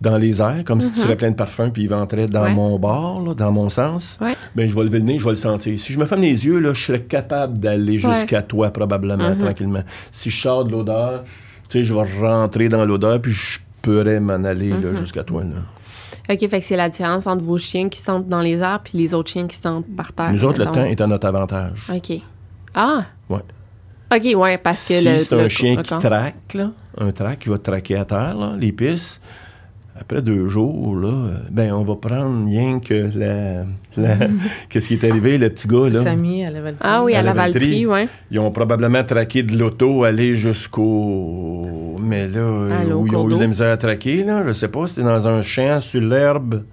dans les airs, comme si tu serais plein de parfums, puis ils ventraient dans Mhm. Ouais. mon bord, là, dans mon sens. Ouais. Ben, je vais lever le nez, je vais le sentir. Si je me ferme les yeux, là, je serais capable d'aller jusqu'à toi, probablement, Mhm. tranquillement. Si je sors de l'odeur, tu sais, je vais rentrer dans l'odeur, puis je pourrais m'en aller Mhm. jusqu'à toi. Là. OK, fait que c'est la différence entre vos chiens qui sentent dans les airs puis les autres chiens qui sentent par terre. Nous autres, le temps est à notre avantage. OK. Ah! Ouais. OK, ouais, parce que si c'est le- un chien qui traque, là, un traque qui va traquer à terre, là, les pistes, après deux jours, là, euh, ben, on va prendre rien que la. la- Qu'est-ce qui est arrivé, le petit gars, là? Samy, elle avait le Ah oui, À à la la Valtrie, Valtrie. ouais. Ils ont probablement traqué de l'auto, aller jusqu'au. Mais là, où ils ont eu de la misère à traquer, là, je sais pas, c'était dans un champ sur l'herbe.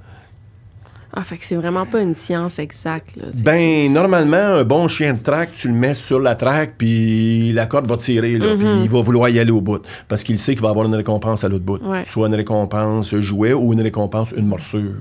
Ah, fait que c'est vraiment pas une science exacte, là. Ben, normalement, un bon chien de traque, tu le mets sur la traque, puis la corde va tirer, là, puis il va vouloir y aller au bout. Parce qu'il sait qu'il va avoir une récompense à l'autre bout. Ouais. Soit une récompense jouet ou une récompense, une morsure.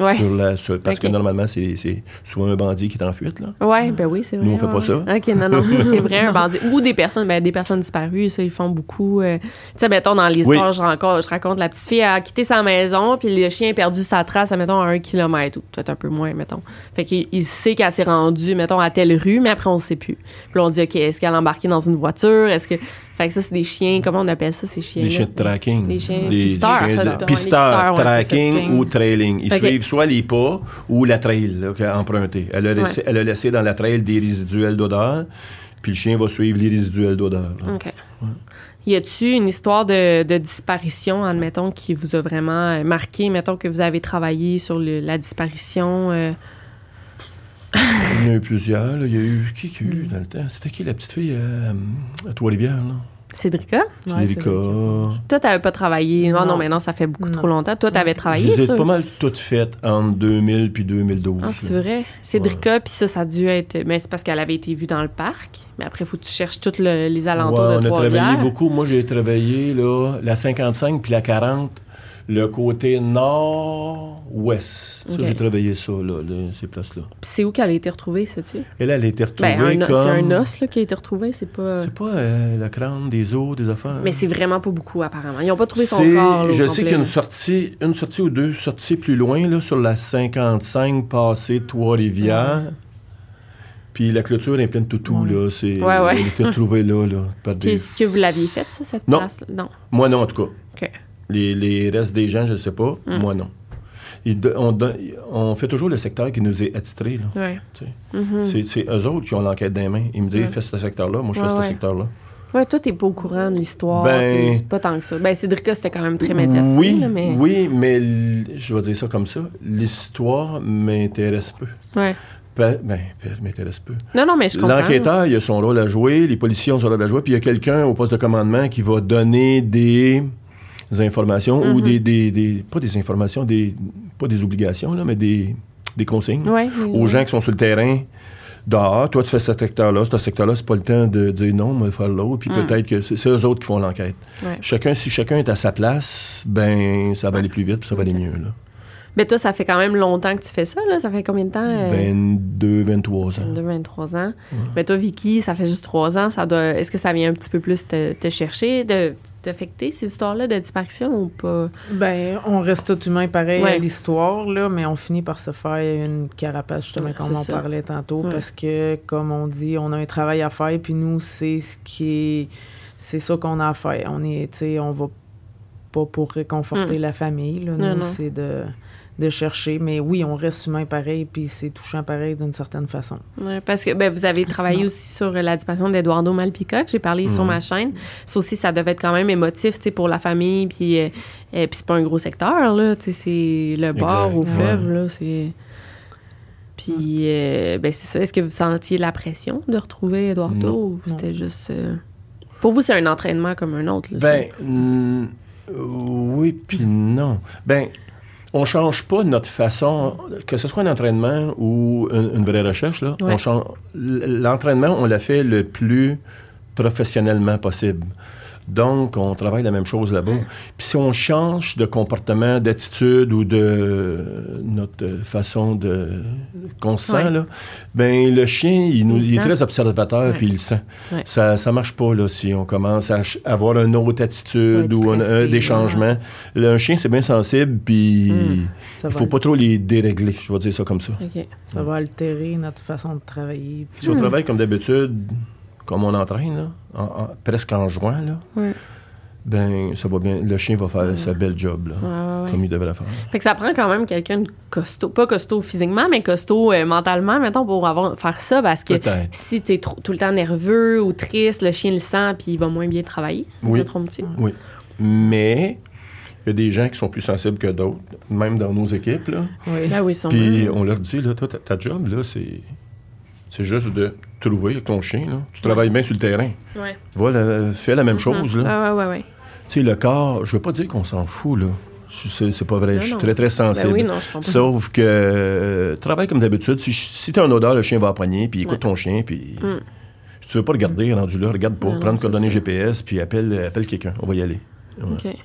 Ouais. Sur la, sur- parce que normalement, c'est c'est souvent un bandit qui est en fuite. Là. Ouais, ben oui, c'est vrai. Nous, on fait ouais, pas ça. OK, non, non, c'est vrai, un bandit. Ou des personnes, ben, des personnes disparues, ça, ils font beaucoup. euh, Tu sais, mettons, dans l'histoire, Oui. je, raconte, je raconte la petite fille a quitté sa maison, puis le chien a perdu sa trace, mettons, à un kilomètre, ou peut-être un peu moins, mettons. Fait qu'il il sait qu'elle s'est rendue, mettons, à telle rue, mais après, on ne sait plus. Puis là, on dit, OK, est-ce qu'elle a embarqué dans une voiture? Est-ce que. Fait que ça, c'est des chiens, comment on appelle ça, ces chiens Des chiens de tracking. Des chiens Des pisteurs, chiens de- pisteurs, ouais, tracking ou trailing. Ils suivent soit les pas ou la trail là, qu'elle a emprunté. Elle a, laissé, Ouais. elle a laissé dans la trail des résiduels d'odeur, puis le chien va suivre les résiduels d'odeur. OK. Y a-tu une histoire de, de disparition, admettons, qui vous a vraiment euh, marqué? Mettons que vous avez travaillé sur le- la disparition. euh, Il y en a eu plusieurs. là. Il y a eu. Qui qu'il y a eu dans le temps? C'était qui la petite fille euh, à Trois-Rivières là? Cédrica? Ouais, Cédrica. Toi, t'avais pas travaillé. Non, non, Non. mais non, ça fait beaucoup Non. trop longtemps. Toi, t'avais travaillé, ça? pas mal toutes faites entre 2000 puis 2012. Ah, c'est vrai. Cédrica, puis ça, ça a dû être. Mais c'est parce qu'elle avait été vue dans le parc. Mais après, il faut que tu cherches tous le- les alentours Ouais, de on a travaillé beaucoup. Moi, j'ai travaillé là, la 55 puis la 40, le côté nord-ouest. Ça, Ok. j'ai travaillé ça, là, là, ces places-là. Puis c'est où qu'elle a été retrouvée, sais-tu? Elle a été retrouvée Ben, un, comme... c'est un os là, qui a été retrouvé, c'est pas. C'est pas euh, la crâne, des os, des affaires. Mais c'est vraiment pas beaucoup, apparemment. Ils n'ont pas trouvé son corps. là, Je sais qu'il y a une sortie, une sortie ou deux sorties plus loin, là, sur la 55, passée Trois-Rivières. Puis la clôture est pleine de toutous, là. C'est, Ouais, ouais. Elle était retrouvée là, là, par Puis des... Est-ce que vous l'aviez faite, ça, cette Non. place Non. Moi, non, en tout cas. OK. Les, les restes des gens, je ne sais pas. Hmm. Moi, non. On, don- on fait toujours le secteur qui nous est attitré. Ouais. Mhm. C'est, c'est eux autres qui ont l'enquête des mains. Ils me disent, Ouais. fais ce secteur-là. Moi, je fais ouais. ce secteur-là. Ouais, toi, t'es pas au courant de l'histoire. Ben- sais, Pas tant que ça. Ben, Cédrica, c'était quand même très médiatisé. Oui, là, mais... oui, mais je vais dire ça comme ça. L'histoire m'intéresse peu. Ouais. Ben, ben, m'intéresse peu. Non, non, mais je comprends. L'enquêteur, il a son rôle à jouer, les policiers ont son rôle à jouer, puis il y a quelqu'un au poste de commandement qui va donner des informations ou Mhm. des, des- des- Pas des informations, des, pas des obligations, là, mais des, des consignes Ouais, aux gens qui sont sur le terrain. Dehors, toi, tu fais ce secteur-là, ce secteur-là, c'est pas le temps de dire non, on va faire l'autre, puis Mm. peut-être que c'est eux autres qui font l'enquête. Ouais. Chacun, si chacun est à sa place, ben, ça va aller plus vite, puis ça va aller mieux, là. Mais toi, ça fait quand même longtemps que tu fais ça, là? Ça fait combien de temps? euh, 22, 23 ans. 22, 23 ans. Mais toi, Vicky, ça fait juste 3 ans. Ça doit... Est-ce que ça vient un petit peu plus te, te chercher, de t'affecter, ces histoires-là de disparition ou pas? Ben, on reste tout humain pareil Ouais. à l'histoire, là, mais on finit par se faire une carapace, justement, Ouais, comme on ça. parlait tantôt, Ouais. parce que, comme on dit, on a un travail à faire, puis nous, c'est ce qui est. C'est ça qu'on a à faire. On est, tu sais, on va pas pour réconforter la famille, là. Nous, non. c'est de, de chercher. Mais oui, on reste humain pareil, puis c'est touchant pareil d'une certaine façon. Ouais, parce que ben, vous avez travaillé Sinon- aussi sur euh, la disparition d'Eduardo Malpica, que j'ai parlé sur ma chaîne. Ça aussi, ça devait être quand même émotif tu sais, pour la famille. Puis, euh, euh, puis c'est pas un gros secteur, là. tu sais, C'est le bord au ouais. fleuve, là. C'est... Puis, euh, ben, c'est ça. Est-ce que vous sentiez la pression de retrouver Eduardo Non. ou c'était juste. euh, Pour vous, c'est un entraînement comme un autre, là, Ben, mm, oui, puis non. Ben, on change pas notre façon, que ce soit un entraînement ou une, une vraie recherche, là. Ouais. On change, l'entraînement, on l'a fait le plus professionnellement possible. Donc, on travaille la même chose là-bas. Puis si on change de comportement, d'attitude ou de notre façon de qu'on se sent, là, ben le chien, il, nous, Il il est très observateur puis il le sent. Ça ça marche pas là si on commence à avoir une autre attitude ou un- des changements. Là, un chien c'est bien sensible puis Hmm. Il va faut pas trop les dérégler, je vais dire ça comme ça. OK. Ça va altérer notre façon de travailler. puis- Si on travaille comme d'habitude, comme on entraîne là, en- en- presque en juin là, ben ça va bien. Le chien va faire sa belle job là, comme il devrait faire. Fait que ça prend quand même quelqu'un de costaud, pas costaud physiquement, mais costaud euh, mentalement, mettons, pour avoir, faire ça, parce que si t'es trop- tout le temps nerveux ou triste, le chien le sent, puis il va moins bien travailler. Oui. Trompes-tu? Oui. Mais il y a des gens qui sont plus sensibles que d'autres, même dans nos équipes là. Oui. Ben oui, sûrement. Puis on leur dit, là, toi, ta, ta job, là, c'est, c'est juste de trouver avec ton chien, là. Tu travailles bien sur le terrain. Ouais. Voilà, fais la même chose, là. Ah, ouais. Tu sais, le corps, je veux pas dire qu'on s'en fout, là. C'est, pas vrai. Non, je suis non. très, très sensible. Ben oui, non, je comprends. Sauf que, euh, travaille comme d'habitude. Si, si tu as une odeur, le chien va approgner, puis écoute Ouais. ton chien, puis... Mm. Si tu veux pas regarder, rendu là, regarde pas. Non, non, Prends le c'est coordonnée ça. GPS, puis appelle, appelle quelqu'un. On va y aller. Ouais. OK.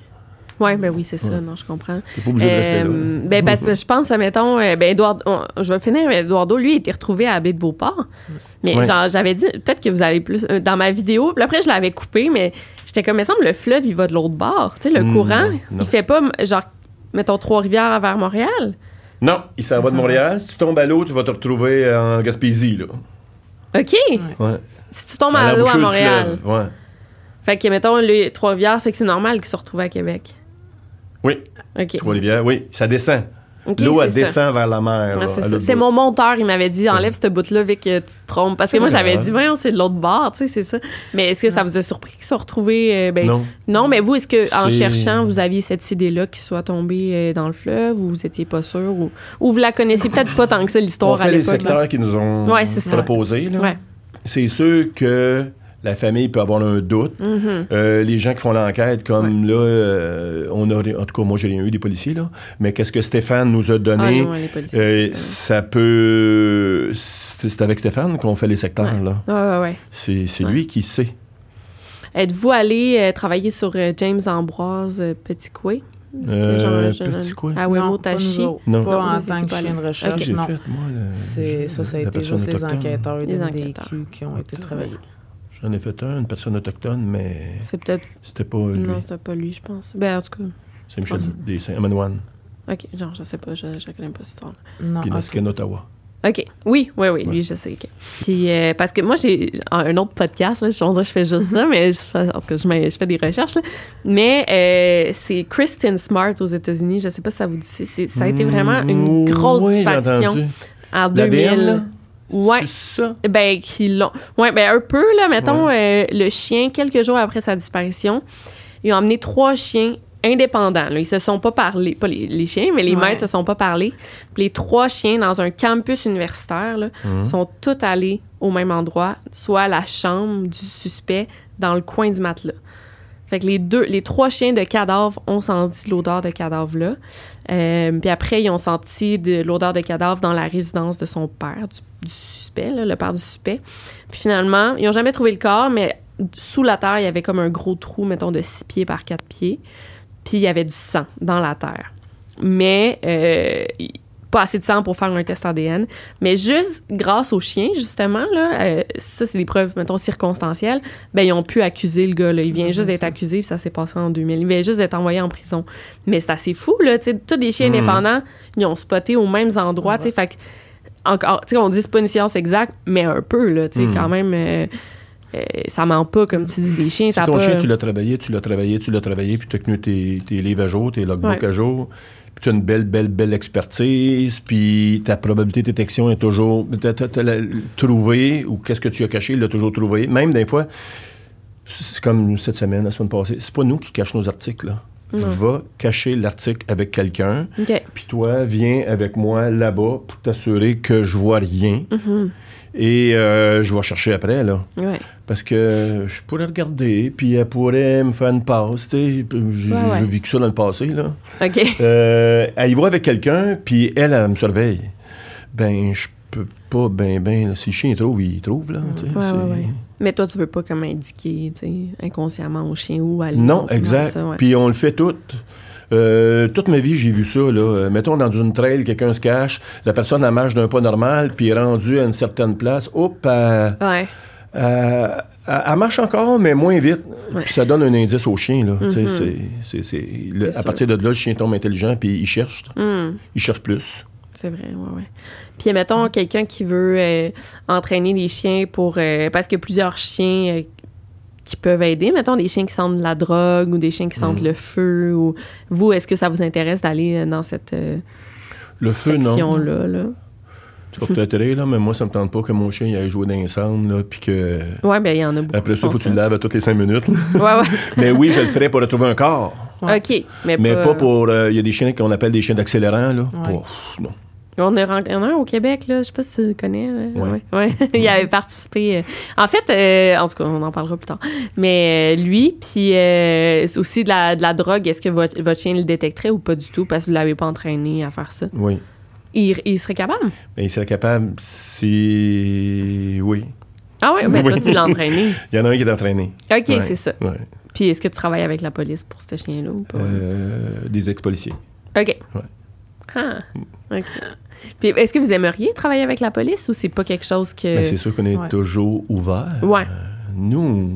Ouais, ben oui, c'est ça, non, je comprends. T'es pas obligé de rester là. Euh, ben, parce que je pense, mettons, euh, ben, Eduardo, on- je vais finir avec Eduardo, lui, il a été retrouvé à la baie de Beauport. Mais genre, j'avais dit, peut-être que vous allez plus. euh, dans ma vidéo, puis après, je l'avais coupé, mais j'étais comme, il me semble, le fleuve, il va de l'autre bord. Tu sais, le Mm, courant, non, non. il fait pas, genre, mettons, Trois-Rivières vers Montréal. Non, il s'en va de Montréal. Si tu tombes à l'eau, tu vas te retrouver en Gaspésie, là. OK. Ouais. Si tu tombes À à l'eau à Montréal. fleuve, Ouais. Fait que, mettons, les Trois-Rivières, fait que c'est normal qu'ils se retrouvent à Québec. Oui, OK. Trois-Rivières, oui, ça descend. L'eau, elle ça. descend vers la mer. Ouais, là, c'est mon monteur, il m'avait dit enlève cette bout-là vu que tu te trompes. Parce que moi, j'avais dit, voyons, c'est de l'autre bord, tu sais, c'est ça. Mais est-ce que ça vous a surpris qu'ils soient retrouvés? euh, ben, Non. Non, mais vous, est-ce que en cherchant, vous aviez cette idée-là qu'ils soient tombés euh, dans le fleuve ou vous étiez pas sûr? Ou, ou vous la connaissiez peut-être pas tant que ça, l'histoire à fait les l'époque? là? secteurs qui nous ont Ouais, c'est ça. proposés. là. Ouais. C'est sûr que La famille peut avoir un doute. Mhm. Euh, les gens qui font l'enquête, comme là, euh, on a, en tout cas, moi, j'ai rien eu des policiers, là. Mais qu'est-ce que Stéphane nous a Ah donné? non, les policiers, Euh, c'est- ça peut. C'est avec Stéphane qu'on fait les secteurs, Ouais. là. Ouais, ouais, ouais. C'est lui qui sait. Êtes-vous allé euh, travailler sur euh, James Ambroise euh, Petitcoué? C'était Euh, genre- genre- Petitcoué? Ah, Non, Wemotachi. pas nous. Non. Pas Non, en tant que chien de recherche, non. fait, moi, le- C'est, ça, ça a la été juste les enquêteurs Les des enquêteurs. Qui ont été travaillés. J'en ai fait un, une personne autochtone, mais C'est peut-être. c'était pas lui. Non, c'était pas lui, je pense. Ben, en tout cas. C'est Michel pense- des Saint-Amanoine, Ok, genre, je sais pas, je, je connais pas cette histoire. Non, puis ok. Nasken, Ottawa. OK. Oui, oui, oui, lui, je sais. Puis, euh, parce que moi, j'ai un autre podcast, là, je que je fais juste ça, mais je, fais- en tout cas, je, je fais des recherches. là. Mais euh, c'est Kristen Smart aux États-unis. Je sais pas si ça vous dit. ça a été vraiment une Mmh, grosse oui, disparition en L'ADN, 2000. Ouais. C'est ça? Ben, qui l'ont. Ouais, ben, un peu, là, mettons, euh, le chien, quelques jours après sa disparition, ils ont amené trois chiens indépendants. Là. Ils se sont pas parlé, pas les, les chiens, mais les Ouais. maîtres se sont pas parlé. Puis les trois chiens dans un campus universitaire là, Mhm. sont tous allés au même endroit, soit à la chambre du suspect dans le coin du matelas. Fait que les deux, les trois chiens de cadavre ont senti l'odeur de cadavre là. Euh, puis après, ils ont senti de l'odeur de cadavre dans la résidence de son père, du, suspect, le père du suspect. Puis finalement, ils n'ont jamais trouvé le corps, mais sous la terre, il y avait comme un gros trou, mettons, de 6 pieds par 4 pieds. Puis il y avait du sang dans la terre. Mais euh, pas assez de sang pour faire un test ADN. Mais juste grâce aux chiens, justement, là, euh, ça, c'est des preuves, mettons, circonstancielles, ben, ils ont pu accuser le gars. Là. Il vient Ouais, juste d'être accusé, puis ça s'est passé en 2000. Il vient juste d'être envoyé en prison. Mais c'est assez fou, là. Tu sais, tous des chiens Mhm. indépendants, ils ont spoté aux mêmes endroits, tu sais. Fait encore, tu sais, on dit c'est pas une science exacte, mais un peu, là, tu sais, Mhm. quand même. euh, euh, ça ment pas, comme tu dis, des chiens. Si ça ton pas... chien, tu l'as travaillé, tu l'as travaillé, tu l'as travaillé, puis tu as tenu tes, tes livres à jour, tes logbooks Ouais. à jour, tu as une belle, belle, belle expertise, puis ta probabilité de détection est toujours. Tu as, trouvé, ou qu'est-ce que tu as caché, il l'a toujours trouvé. Même des fois, c'est comme cette semaine, la semaine passée, c'est pas nous qui cachons nos articles, là. Va cacher l'article avec quelqu'un, puis toi, viens avec moi là-bas pour t'assurer que je vois rien. Mhm. Et euh, je vais chercher après, là. Ouais. Parce que je pourrais regarder, puis elle pourrait me faire une passe, tu sais. J'ai Ouais, ouais. vécu ça dans le passé, là. OK. Euh, elle y va avec quelqu'un, puis elle, elle me surveille. Ben, je peux pas, ben, ben, là, si le chien il trouve, il trouve, là. Mais toi, tu veux pas comme indiquer, tu sais, inconsciemment au chien où aller. Non, exact. Puis on le fait tout. Euh, toute ma vie, j'ai vu ça. Là. Euh, Mettons, dans une trail, quelqu'un se cache, la personne elle marche d'un pas normal, puis est rendue à une certaine place. Hop, elle, Ouais. elle- elle- elle marche encore, mais moins vite. Ouais. Puis ça donne un indice au chien. Là. Le- à sûr. partir de là, le chien tombe intelligent, puis il cherche. Hmm, Il cherche plus. c'est vrai, ouais, ouais. Puis, mettons, quelqu'un qui veut euh, entraîner des chiens pour. euh, parce qu'il y a plusieurs chiens qui peuvent aider. Mettons, des chiens qui sentent de la drogue ou des chiens qui Mm. sentent le feu. Ou... Vous, est-ce que ça vous intéresse d'aller euh, dans cette euh, Le feu, non. section-là? Là? Tu vas peut-être rire, là, mais moi, ça me tente pas que mon chien il aille jouer dans les cendres, là, puis que... Ouais, ben il y en a beaucoup. Après ça, faut que tu le laves à toutes les cinq minutes. là. Ouais, ouais. mais oui, je le ferais pour retrouver un corps. Ouais. OK. Mais, Mais pas, pas pour. euh, Il y a des chiens qu'on appelle des chiens d'accélérant, là. Ouais. Pas- pff, non. On a ren- il y en a un au Québec, là. Je sais pas si tu le connais. Ouais. Ouais. il avait participé. euh. En fait, euh, en tout cas, on en parlera plus tard. Mais euh, lui, puis euh, aussi de la, de la drogue, est-ce que votre, votre chien le détecterait ou pas du tout? Parce que vous l'avez pas entraîné à faire ça? Oui. Il, il serait capable? Mais il serait capable, si. Oui. Ah ouais, ben toi, Oui. tu l'as entraîné. Il y en a un qui est entraîné. OK, Ouais. c'est ça. Ouais. Puis est-ce que tu travailles avec la police pour ce chien-là ou pas? Euh, des ex-policiers. OK. ouais. Ah, OK. Puis est-ce que vous aimeriez travailler avec la police ou c'est pas quelque chose que... Mais c'est sûr qu'on est Ouais. toujours ouvert. Ouais. Euh, nous,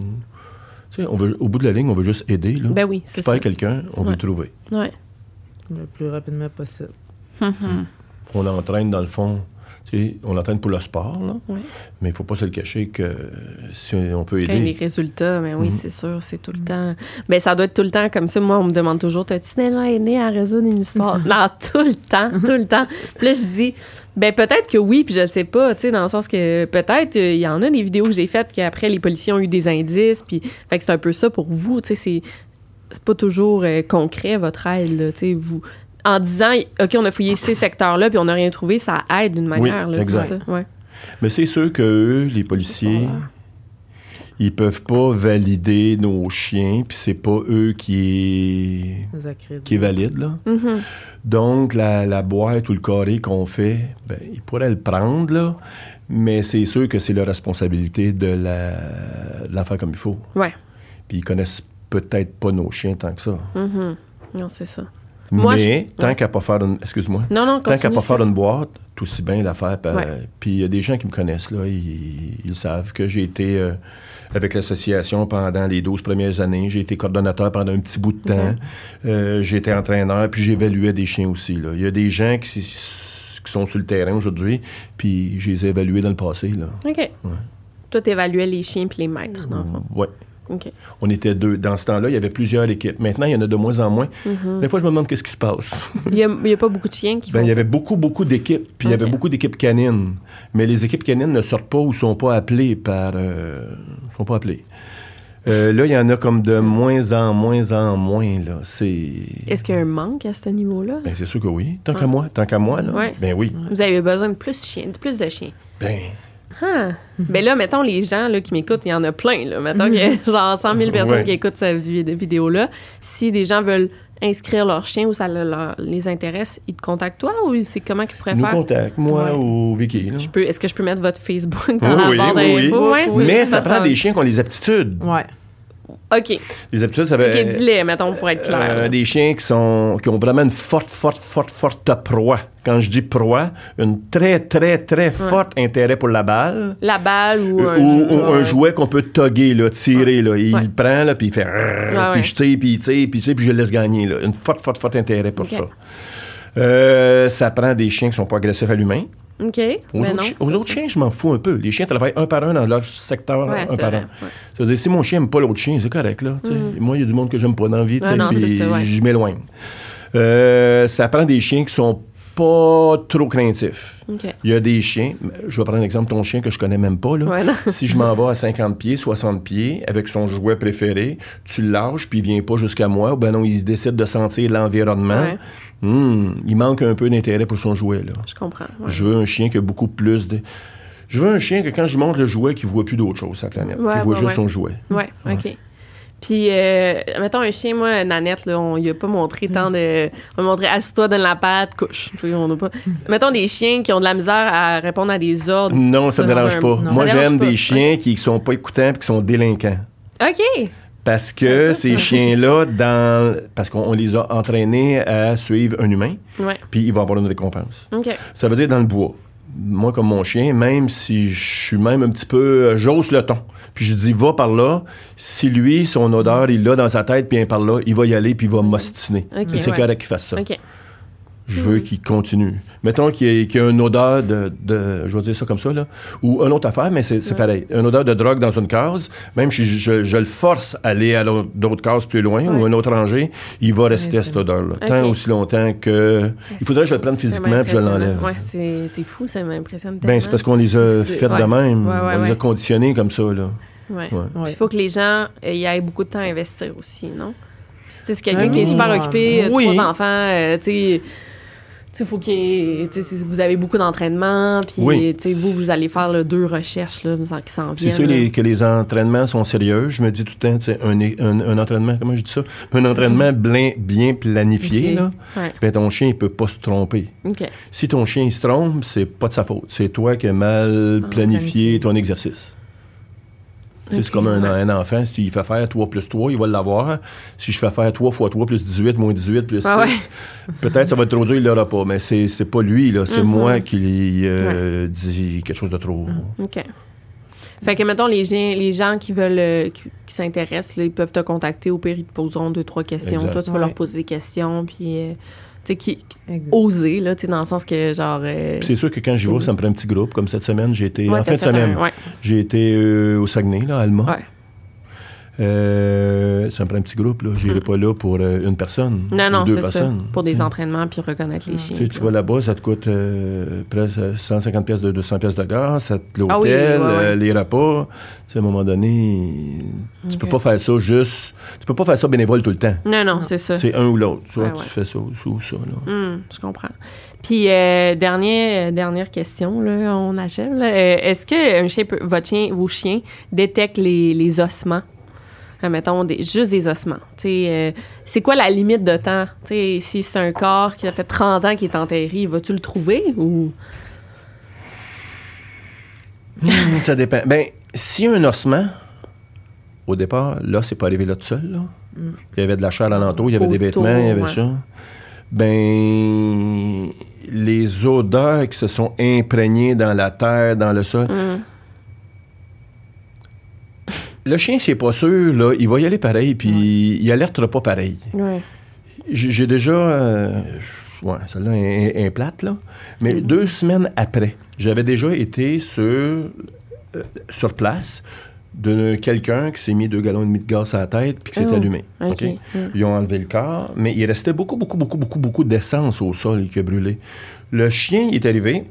tu sais, on veut, au bout de la ligne, on veut juste aider. Là. Ben oui, Tu c'est perds ça. quelqu'un, on veut le trouver. Ouais. Le plus rapidement possible. Mhm. On l'entraîne, dans le fond. On l'entraîne pour le sport, là. Mais il ne faut pas se le cacher que si on peut Quand il y a des aider. résultats, mais oui, Mhm. c'est sûr, c'est tout le temps. Ben, ça doit être tout le temps comme ça. Moi, on me demande toujours T'as-tu déjà aidé à résoudre une histoire? Non, tout le temps, tout le temps. Puis là, je dis Ben, peut-être que oui, puis je sais pas, tu sais, dans le sens que peut-être, euh, il y en a des vidéos que j'ai faites qu'après, les policiers ont eu des indices, puis fait que c'est un peu ça pour vous, tu sais, c'est. C'est pas toujours euh, concret, votre aide, là, tu sais, vous. En disant, OK, on a fouillé ces secteurs-là, puis on n'a rien trouvé, ça aide d'une manière, là, c'est exact. ça. Ouais. Mais c'est sûr que eux, les policiers, Voilà. ils peuvent pas valider nos chiens, puis c'est pas eux qui qui est valide. Là. Mhm. Donc, la, la boîte ou le carré qu'on fait, ben, ils pourraient le prendre, là, mais c'est sûr que c'est leur responsabilité de la, de la faire comme il faut. Ouais. Puis ils connaissent peut-être pas nos chiens tant que ça. Mhm. Non, c'est ça. Moi, mais je- tant qu'à pas faire une... Excuse-moi. Non, non, Tant qu'à pas faire une boîte, tout aussi bien la faire. Ouais. Puis il y a des gens qui me connaissent, là, ils, ils savent que j'ai été euh, avec l'association pendant les 12 premières années. J'ai été coordonnateur pendant un petit bout de temps. Euh, j'ai été entraîneur, puis j'évaluais des chiens aussi. là. Il y a des gens qui, qui sont sur le terrain aujourd'hui, puis je les ai évalués dans le passé. Là. OK. Toi, les chiens puis les maîtres, dans le fond. Ouais. On était deux. Dans ce temps-là, il y avait plusieurs équipes. Maintenant, il y en a de moins en moins. Mm-hmm. Des fois, je me demande qu'est-ce qui se passe. Il y a, pas beaucoup de chiens qui Ben, font il y avait beaucoup, beaucoup d'équipes, puis il y avait beaucoup d'équipes canines. Mais les équipes canines ne sortent pas ou sont pas appelées par... euh, sont pas appelées. Euh, là, il y en a comme de moins en moins en moins, là. C'est... Est-ce qu'il y a un manque à ce niveau-là? Ben, c'est sûr que oui. Tant qu'à moi, tant qu'à moi, là. Ouais. Ben oui. Vous avez besoin de plus, de chiens, de plus de chiens. Ben, Ah. Ben là, mettons, les gens là, qui m'écoutent, il y en a plein. Là. Mettons qu'il y a genre 100 000 personnes Ouais. qui écoutent cette vid- vidéo-là. Si des gens veulent inscrire leur chien ou ça le- leur- les intéresse, ils te contactent toi ou c'est comment qu'ils pourraient nous faire? contacte, moi Ouais. ou Vicky, Est-ce que je peux mettre votre Facebook dans Oui, la barre oui, oui. Ouais, Mais ça prend des chiens qui ont les aptitudes. Ouais. OK. Les aptitudes, ça veut... OK, dis-les, mettons, pour être clair. Euh, des chiens qui, sont, qui ont vraiment une forte, forte, forte, forte proie. Quand je dis proie, une très, très, très forte intérêt pour la balle. La balle ou Euh, un ou, jeu. ou un jouet qu'on peut togger, là, tirer. Là. Il Ouais. prend, là, puis il fait... puis ouais. je tire, puis il tire, puis sais, puis je le laisse gagner. Là. Une forte, forte, forte intérêt pour ça. Euh, ça prend des chiens qui sont pas agressifs à l'humain. OK. Aux, Ben autres, non, chi- aux autres chiens, je m'en fous un peu. Les chiens travaillent un par un dans leur secteur, Ouais, un par vrai, un. Ça veut dire, si mon chien n'aime pas l'autre chien, c'est correct. Là, sais. Moi, il y a du monde que j'aime pas dans la vie, puis je m'éloigne. Euh, ça prend des chiens qui sont pas trop craintifs. OK. Il y a des chiens, je vais prendre l'exemple de ton chien que je connais même pas. Là. Ouais, si je m'en vais à 50 pieds, 60 pieds, avec son jouet préféré, tu le lâches, puis il vient pas jusqu'à moi, ou ben non, il décide de sentir l'environnement. Ouais. Hmm, il manque un peu d'intérêt pour son jouet. Là. Je comprends. ouais. Je veux un chien qui a beaucoup plus de... Je veux un chien que quand je montre le jouet, qu'il voit plus d'autre chose sur la planète. Qu'il voit juste son jouet. Ouais, OK. Puis, euh, mettons un chien, moi, Nanette, là, on lui a pas montré tant de. On lui a montré assis-toi, donne la patte, couche. On a pas. Mettons des chiens qui ont de la misère à répondre à des ordres. Non, ça ne dérange un- pas. non. Moi, j'aime des chiens qui sont pas écoutants et qui sont délinquants. OK. Parce que ces chiens-là, dans... parce qu'on on les a entraînés à suivre un humain, Ouais. puis il va avoir une récompense. OK. Ça veut dire dans le bois. Moi, comme mon chien, même si je suis même un petit peu... euh, J'ose le ton. Puis je dis, va par là. Si lui, son odeur, il l'a dans sa tête, puis il par là, il va y aller, puis il va m'ostiner. Ok, Puis c'est ouais. correct qu'il fasse ça. OK. Je veux qu'il continue. Mettons qu'il y, ait- qu'il y a une odeur de, de- Je vais dire ça comme ça, là. Ou une autre affaire, mais c'est pareil. Une odeur de drogue dans une case, même si je, je- je le force à aller à d'autres cases plus loin ou une autre rangée, il va rester à cette odeur-là. Tant aussi longtemps que. Il faudrait que je le prenne physiquement puis je l'enlève. Ouais, c'est c'est fou, ça m'impressionne tellement. Ben, c'est parce qu'on les a faites ouais. de même. Ouais, ouais, on les a ouais. conditionnés comme ça, là. Ouais. Ouais. Ouais. Il faut que les gens euh, y aient beaucoup de temps à investir aussi, non? Tu sais, c'est quelqu'un Un qui est super occupé, euh, Oui. trois enfants, euh, tu sais. Tu sais, faut qu'il vous avez beaucoup d'entraînement, puis Oui. vous, vous allez faire là, deux recherches là, qui s'en C'est viennent. sûr là. les- que les entraînements sont sérieux. Je me dis tout le temps, un, un- un entraînement, comment je dis ça? Un entraînement blin- bien planifié, là. Ouais. Ben, ton chien, il peut pas se tromper. Si ton chien il se trompe, c'est pas de sa faute. C'est toi qui as mal planifié planifié. ton exercice. C'est comme un, ouais. un enfant, si tu lui fais faire 3 plus 3, il va l'avoir. Si je fais faire 3 fois 3 plus 18, moins 18 plus 6, Ah ouais. peut-être ça va être trop dur, il l'aura pas. Mais c'est, c'est pas lui, là. C'est Mhm. moi qui lui euh, dis quelque chose de trop. OK. Fait que, mettons, les gens, les gens qui veulent, euh, qui, qui s'intéressent, là, ils peuvent te contacter. Au pire, ils te poseront deux, trois questions. Exact. Toi, tu vas leur poser des questions, puis, euh, qui, oser, là, tu sais, dans le sens que, genre... euh, Puis c'est sûr que quand j'y vais, ça me prend un petit groupe. Comme cette semaine, j'ai été. ouais, en fin de semaine, ouais. j'ai été euh, au Saguenay, là, à Alma. Ouais. Euh, ça me prend un petit groupe. Là. Je n'irai pas là pour euh, une personne. Non, ou non, deux c'est ça. personnes. Pour des entraînements puis reconnaître les chiens. Tu sais, tu vas là-bas, ça te coûte euh, presque 150 pièces de 200 pièces de gaz, ça te- l'hôtel, Ah oui, ouais. euh, les repas. Tu sais, à un moment donné, tu peux Ok. pas faire ça juste... Tu peux pas faire ça bénévole tout le temps. Non, non, c'est ça. C'est un ou l'autre. Soit Ouais, tu ouais. fais ça ou, ou ça. Là. Hum, je comprends. Puis, euh, dernier, euh, dernière question, là, on achève. Euh, Est-ce que un chien peut- votre chien, vos chiens détectent les, les ossements? Mettons, des, juste des ossements. Euh, c'est quoi la limite de temps? Tu sais, si c'est un corps qui a fait 30 ans qui est enterré, vas-tu le trouver ou... Hum, ça dépend. Ben, a un ossement, au départ, là, c'est pas arrivé là tout seul. Là. Il y avait de la chair alentour, il y avait des vêtements, il y avait ouais. ça. Ben, les odeurs qui se sont imprégnées dans la terre, dans le sol. Hum. Le chien, s'il n'est pas sûr, là, il va y aller pareil, puis il alertera pas pareil. Ouais. J'ai déjà. euh, ouais, celle-là est, plate, là. Mais Mm-hmm. deux semaines après, j'avais déjà été sur, euh, sur place de quelqu'un qui s'est mis deux gallons et demi de gaz à la tête puis qui s'est Oh, allumé. Mm. Ils ont enlevé le corps, mais il restait beaucoup, beaucoup, beaucoup, beaucoup, beaucoup d'essence au sol qui a brûlé. Le chien il est arrivé,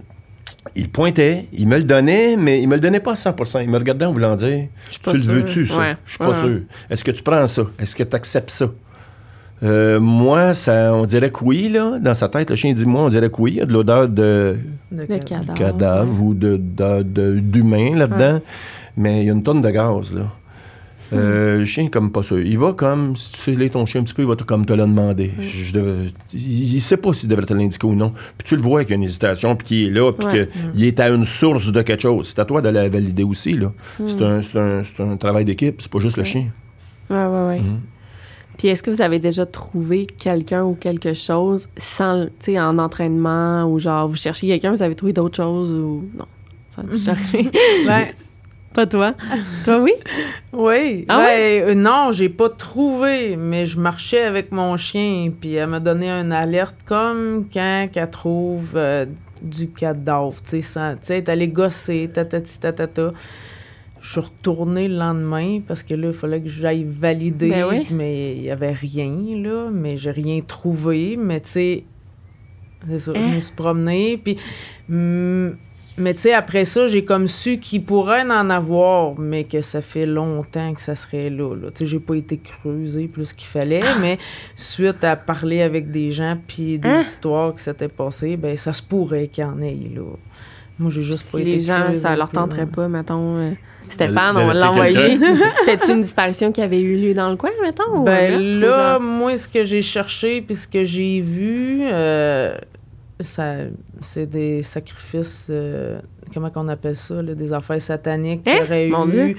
il pointait, il me le donnait, mais il me le donnait pas à 100% Il me regardait en voulant dire Tu le veux-tu, ça? Ouais. Je suis pas Ouais. sûr. Est-ce que tu prends ça? Est-ce que tu acceptes ça? Euh, moi, ça, on dirait que oui, là. Dans sa tête, le chien dit moi, on dirait que oui. Il y a de l'odeur de cadavre. ou de, de- de- d'humain là-dedans. Mais il y a une tonne de gaz, là. Euh, Le chien, comme pas sûr. Il va comme, si tu ton chien un petit peu, il va te, comme te le demander. Je devais- il, il sait pas s'il devrait te l'indiquer ou non. Puis tu le vois qu'il y a une hésitation, puis qu'il est là, puis Ouais. qu'il est à une source de quelque chose. C'est à toi de la valider aussi, là. C'est, un, c'est, un, c'est un travail d'équipe, c'est pas juste le chien. Ouais, ouais, ouais. Mhm. Puis est-ce que vous avez déjà trouvé quelqu'un ou quelque chose sans, tu sais, en entraînement ou genre vous cherchiez quelqu'un, vous avez trouvé d'autres choses ou non? Ça a déjà arrivé? Pas toi? toi, oui? oui. Ah Ben, euh, non, j'ai pas trouvé, mais je marchais avec mon chien, puis elle m'a donné une alerte comme quand elle trouve euh, du cadavre, tu sais, elle est allée gosser, tatati tatata. Je suis retournée le lendemain parce que là, il fallait que j'aille valider, Ben oui. mais il y avait rien, là, mais j'ai rien trouvé, mais tu sais, c'est ça, je Hein? me suis promenée, puis... hum, mais tu sais, après ça, j'ai comme su qu'il pourrait en avoir, mais que ça fait longtemps que ça serait là. là. Tu sais, j'ai pas été creusée plus qu'il fallait, mais suite à parler avec des gens puis des Hein? histoires qui s'étaient passées, ben ça se pourrait qu'il y en ait là. Moi, j'ai juste Si pas été les gens, ça leur tenterait pas, mettons. euh, Stéphane, on l'a envoyé. C'était une disparition qui avait eu lieu dans le coin, mettons? Ben là, moi, ce que j'ai cherché puis ce que j'ai vu, euh, c'est des sacrifices, euh, comment qu'on appelle ça, là, des affaires sataniques qu'il Hein? aurait Mon eu Dieu.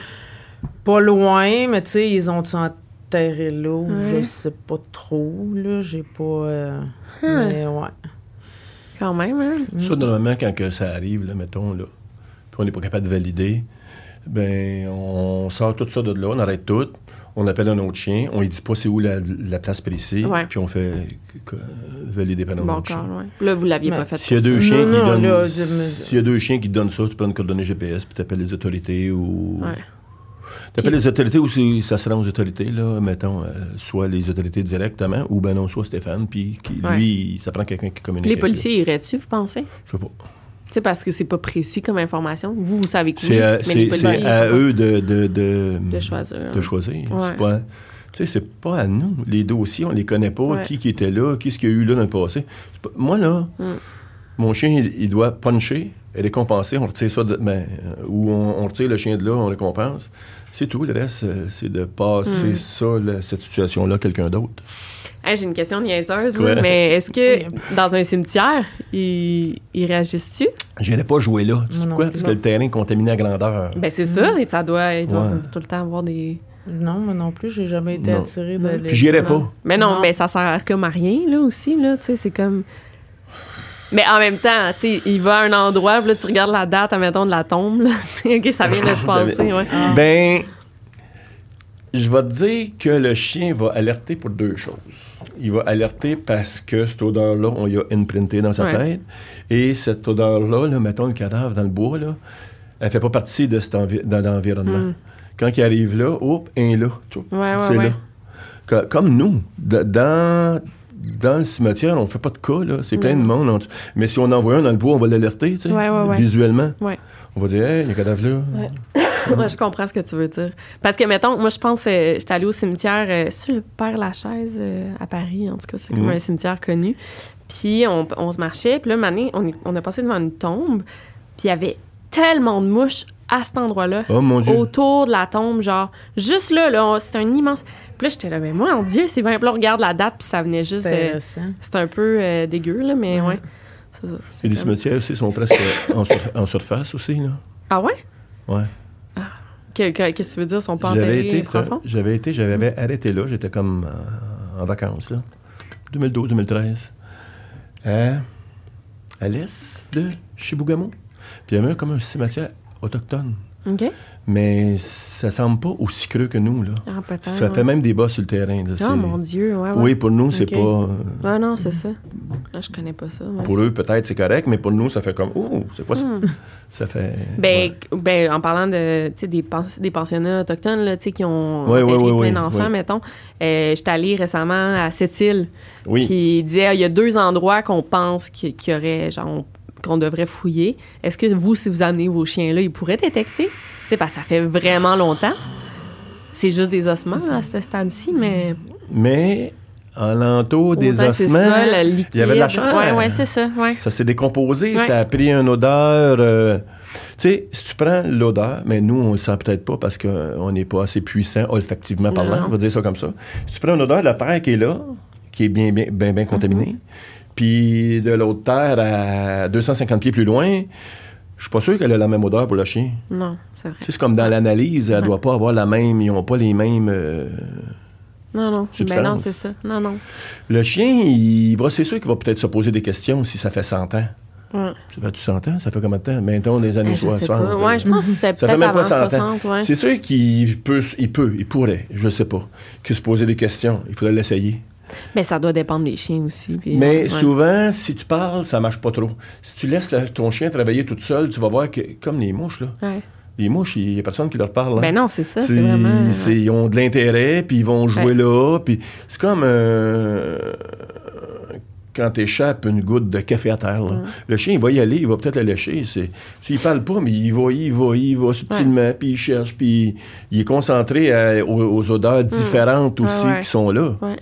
pas loin, mais tu sais, ils ont enterré là, ou Ouais. je sais pas trop, là, j'ai pas... euh, Ah. Mais ouais. Quand même, hein? Ça, normalement, quand que ça arrive, là, mettons, là, puis on n'est pas capable de valider, ben, on sort tout ça de là, on arrête tout, on appelle un autre chien, on lui dit pas c'est où la, la place précise, Ouais. puis on fait valider par un Bon autre chien. corps, ouais. Là, vous l'aviez Mais pas fait. S'il y a deux chiens Non, qui non, donnent. là, je me- S'il y a deux chiens qui te donnent ça, tu prends une coordonnée GPS, puis tu appelles les autorités ou. Ouais. Tu appelles Puis- les autorités ou si ça se rend aux autorités, là, mettons, euh, soit les autorités directement, ou ben non, soit Stéphane, puis qui, Ouais. lui, ça prend quelqu'un qui communique. Les policiers iraient-tu, vous pensez? Je sais pas. Sais, parce que c'est pas précis comme information. Vous, vous savez que C'est à, mais c'est- à eux de, de, de, de choisir. de choisir. Ouais. C'est pas, c'est pas à nous. Les dossiers, on les connaît pas. Ouais. Qui, qui était là, qu'est-ce qu'il y a eu là dans le passé? Pas- moi, là, Mm. mon chien, il, il doit puncher et récompenser. On retire ça, de, ben, euh, ou on, on retire le chien de là, on récompense. C'est tout. Le reste, euh, c'est de passer Mm. ça, là, cette situation-là, à quelqu'un d'autre. Hey, J'ai une question niaiseuse, là, mais est-ce que dans un cimetière, ils, ils réagissent-tu? J'irais pas jouer là. Tu sais pourquoi? non, Parce non. que le terrain est contaminé à grandeur. Ben c'est ça, et ça doit, ils doivent Ouais. tout le temps avoir des... Non, moi non plus, j'ai jamais été Non. attirée Non. de Puis j'irais pas. Mais non, Non. mais ça sert comme à rien, là, aussi, là, tu sais, c'est comme... Mais en même temps, tu sais, il va à un endroit, puis là, tu regardes la date, admettons, de la tombe, là, tu sais, OK, ça vient de se passer, ouais. Ah. Ben, je vais te dire que le chien va alerter pour deux choses. Il va alerter parce que cette odeur-là, on y a imprinté dans sa Ouais. tête. Et cette odeur-là, là, mettons le cadavre dans le bois, là, elle fait pas partie de cet envi- de l'environnement. Mm. quand il arrive là, hop, un là. tu vois. Ouais, ouais, c'est ouais. là. Co- Comme nous, dans, dans le cimetière, on fait pas de cas, là. C'est plein de monde. en dessous. Mais si on en voit un dans le bois, on va l'alerter, tu sais, Ouais, ouais, ouais. visuellement. Ouais. On va dire, hey, il y a un cadavre là. Ouais, je comprends ce que tu veux dire. Parce que, mettons, moi, je pense, euh, j'étais allée au cimetière euh, sur le Père Lachaise euh, à Paris, en tout cas, c'est comme un cimetière connu. Puis on, on se marchait, puis là, année, on, est- on a passé devant une tombe, puis il y avait tellement de mouches à cet endroit-là. Oh mon Dieu. Autour de la tombe, genre, juste là, là, c'est un immense. Puis là, j'étais là, mais moi, mon Dieu, c'est bien. Puis là, on regarde la date, puis ça venait juste. C'est un peu euh, dégueu, là, mais Ouais. ouais. Ça, Et les cimetières aussi sont presque en, sur- en surface aussi, là. Ah ouais? Ouais. Que- que- Qu'est-ce que tu veux dire? Sont pas J'avais enterrés été, profond? j'avais été, j'avais arrêté là, j'étais comme euh, en vacances, là. 2012-2013. À, à l'est de Chibougamau. Puis il y avait comme un cimetière autochtone. OK. Mais ça semble pas aussi creux que nous, là. Ah, peut-être. Ça ouais. fait même des bas sur le terrain. Là. Oh C'est- mon Dieu, ouais, ouais. Oui, pour nous, c'est pas. Ah non, c'est ça. Ah, je connais pas ça. ouais. Pour eux, peut-être c'est correct, mais pour nous, ça fait comme. Oh, c'est quoi ça? Ça fait. Hmm. Ben, ouais. ben, en parlant de, tu sais, des, pens- des pensionnats autochtones, là, tu sais, qui ont Ouais, enterré ouais, ouais, plein ouais, d'enfants, ouais. mettons. Euh, J'étais allée récemment à Sept-Îles, Oui. puis il disait, ah, il y a deux endroits qu'on pense qu'il qu'il y aurait, genre, qu'on devrait fouiller. Est-ce que vous, si vous amenez vos chiens là, ils pourraient détecter? Sais, parce que ça fait vraiment longtemps. C'est juste des ossements à ce stade-ci, mais... Mais, en l'entour des ossements, ça, il y avait de la chair. Ouais, ouais, c'est ça, ouais. Ça s'est décomposé, Ouais. ça a pris une odeur. euh, tu sais, si tu prends l'odeur, mais nous, on le sent peut-être pas parce qu'on n'est pas assez puissant olfactivement parlant, Non. on va dire ça comme ça. Si tu prends une odeur de la terre qui est là, qui est bien, bien, bien, bien contaminée, Mm-hmm. puis de l'autre terre à 250 pieds plus loin, je suis pas sûr qu'elle a la même odeur pour le chien. Non, c'est vrai. Tu sais, c'est comme dans l'analyse, elle Ouais. doit pas avoir la même, ils n'ont pas les mêmes. euh, Non, non. Ben non, c'est ça. Non, non. Le chien, il va, c'est sûr qu'il va peut-être se poser des questions si ça fait 100 ans. Ouais. Ça fait-tu 100 ans? Ça fait combien de temps? Mettons des années Eh, je sais 60. pas. Ouais, je pense que c'était Ça fait peut-être même pas 100 ans. 60, ouais. C'est sûr qu'il peut, il peut, il pourrait, je sais pas, que se poser des questions. Il faudrait l'essayer. Mais ça doit dépendre des chiens aussi. puis, Mais ouais. souvent, si tu parles, ça marche pas trop. Si tu laisses ton chien travailler toute seule, tu vas voir que, comme les mouches, là, Ouais. les mouches, il y a personne qui leur parle. hein. Ben non, c'est ça. C'est vraiment. c'est- ils ont de l'intérêt, puis ils vont jouer Ouais. là. Puis c'est comme euh, quand tu échappes une goutte de café à terre. là. Le chien, il va y aller, il va peut-être la lécher. C'est, il parle pas, mais il va, il va, il va subtilement, puis il cherche, puis il est concentré à- aux, aux odeurs différentes aussi Mm. Ouais, ouais. qui sont là. Ouais.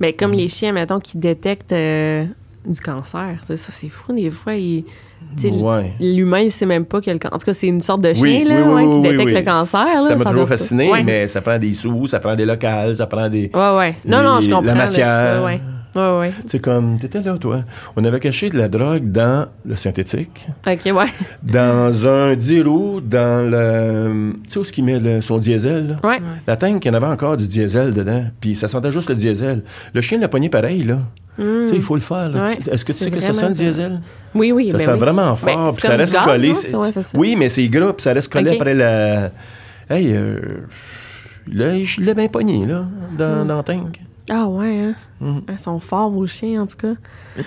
Ben, comme les chiens, mettons, qui détectent euh, du cancer. Ça, c'est fou. Des fois, ils- Ouais. l'humain, il sait même pas quel cancer. En tout cas, c'est une sorte de chien Oui, là, oui, oui, ouais, qui détecte le cancer. là, Ça m'a toujours fasciné, Ouais. mais ça prend des sous, ça prend des locales, ça prend des. Ouais, ouais. Non, non, je la comprends. c'est matière. Ouais. Ouais. C'est comme, t'étais là, toi. On avait caché de la drogue dans le synthétique. OK, ouais. dans un 10 roues, dans le. Tu sais où ce qu'il met le- son diesel, là? Ouais. La tank, il y en avait encore du diesel dedans. Puis ça sentait juste le diesel. Le chien l'a pogné pareil, là. Tu sais, il faut le faire. là. Ouais. Est-ce que tu C'est sais que ça sent le diesel? Oui, oui. ça ben sent oui. vraiment Ben, fort. c'est puis ça reste gaz, collé. non? Ouais, oui, mais c'est gras, puis ça reste collé après la. Hey, euh, là, je l'ai bien pogné, là, dans, Hmm. dans la tank. Ah, ouais, hein? Mhm. Ils sont forts, vos chiens, en tout cas.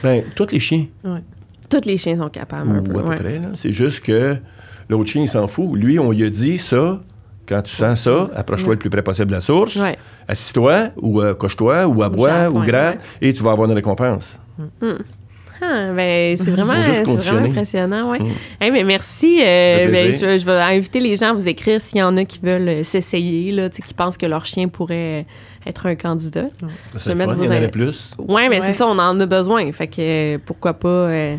Ben, tous les chiens. Tous les chiens sont capables, un peu. Ou à peu ouais. près. là. C'est juste que l'autre chien, il s'en fout. Lui, on lui a dit ça. Quand tu sens ça, approche-toi le plus près possible de la source. Ouais. Assis-toi, ou euh, couche-toi, ou aboie, ou ouais, gratte, ouais. et tu vas avoir une récompense. Ah, ben, c'est vraiment, vraiment impressionnant, ouais. Mm. Hey, mais merci. euh, ben, je, je vais inviter les gens à vous écrire s'il y en a qui veulent euh, s'essayer, qui pensent que leur chien pourrait être un candidat. C'est vais le mettre fun, il y vos en a plus. Ouais, mais Ouais. c'est ça, on en a besoin. Fait que euh, pourquoi pas euh,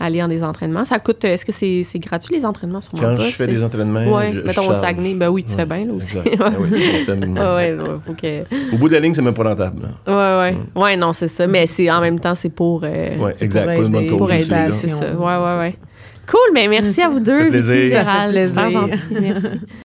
aller en des entraînements. Ça coûte, euh, est-ce que c'est c'est gratuit les entraînements sur mon Quand je fais C'est- des entraînements, Ouais, je, je mettons au. Saguenay. Ben oui, tu Ouais, fais bien là aussi. Ah oui, ça me- ouais, ouais, faut que... Au bout de la ligne, c'est même pas rentable. là. ouais, ouais. Ouais, non, c'est ça. Mais c'est en même temps, c'est pour. euh, Ouais, c'est exact. pour Pour une bonne aider- cause pour aider, là. c'est ça. là. Ouais, ouais, ouais. Cool, mais merci à vous deux, Ça fait plaisir. Ça gentil. Merci.